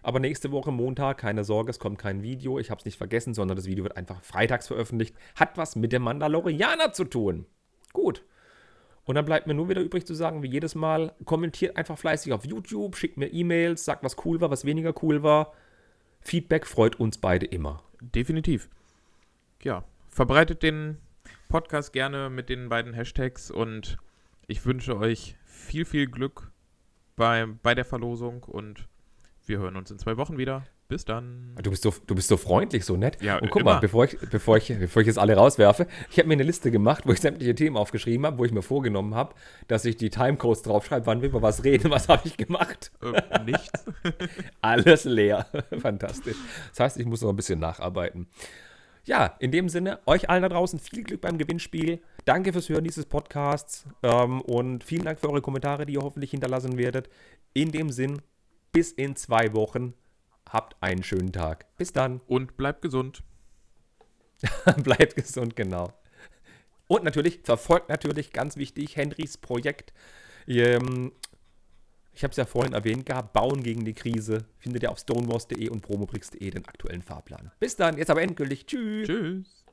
Aber nächste Woche Montag, keine Sorge, es kommt kein Video. Ich habe es nicht vergessen, sondern das Video wird einfach freitags veröffentlicht. Hat was mit dem Mandalorianer zu tun. Gut. Und dann bleibt mir nur wieder übrig zu sagen, wie jedes Mal, kommentiert einfach fleißig auf YouTube, schickt mir E-Mails, sagt, was cool war, was weniger cool war. Feedback freut uns beide immer. Definitiv. Ja, verbreitet den Podcast gerne mit den beiden Hashtags und ich wünsche euch viel, viel Glück bei, bei der Verlosung und wir hören uns in zwei Wochen wieder. Bis dann. Du bist so, du bist so freundlich, so nett. Ja, und guck immer. mal, bevor ich, bevor, ich, bevor ich jetzt alle rauswerfe, ich habe mir eine Liste gemacht, wo ich sämtliche Themen aufgeschrieben habe, wo ich mir vorgenommen habe, dass ich die Timecodes draufschreibe, wann wir über was reden. Was habe ich gemacht? Äh, nichts. (laughs) Alles leer. (laughs) Fantastisch. Das heißt, ich muss noch ein bisschen nacharbeiten. Ja, in dem Sinne, euch allen da draußen viel Glück beim Gewinnspiel. Danke fürs Hören dieses Podcasts ähm, und vielen Dank für eure Kommentare, die ihr hoffentlich hinterlassen werdet. In dem Sinn, bis in zwei Wochen. Habt einen schönen Tag. Bis dann. Und bleibt gesund. (laughs) bleibt gesund, genau. Und natürlich, verfolgt natürlich, ganz wichtig, Henrys Projekt. Ähm, ich habe es ja vorhin erwähnt gehabt, Bauen gegen die Krise. Findet ihr auf stonewars.de und promobrix.de den aktuellen Fahrplan. Bis dann, jetzt aber endgültig. Tschüss. Tschüss.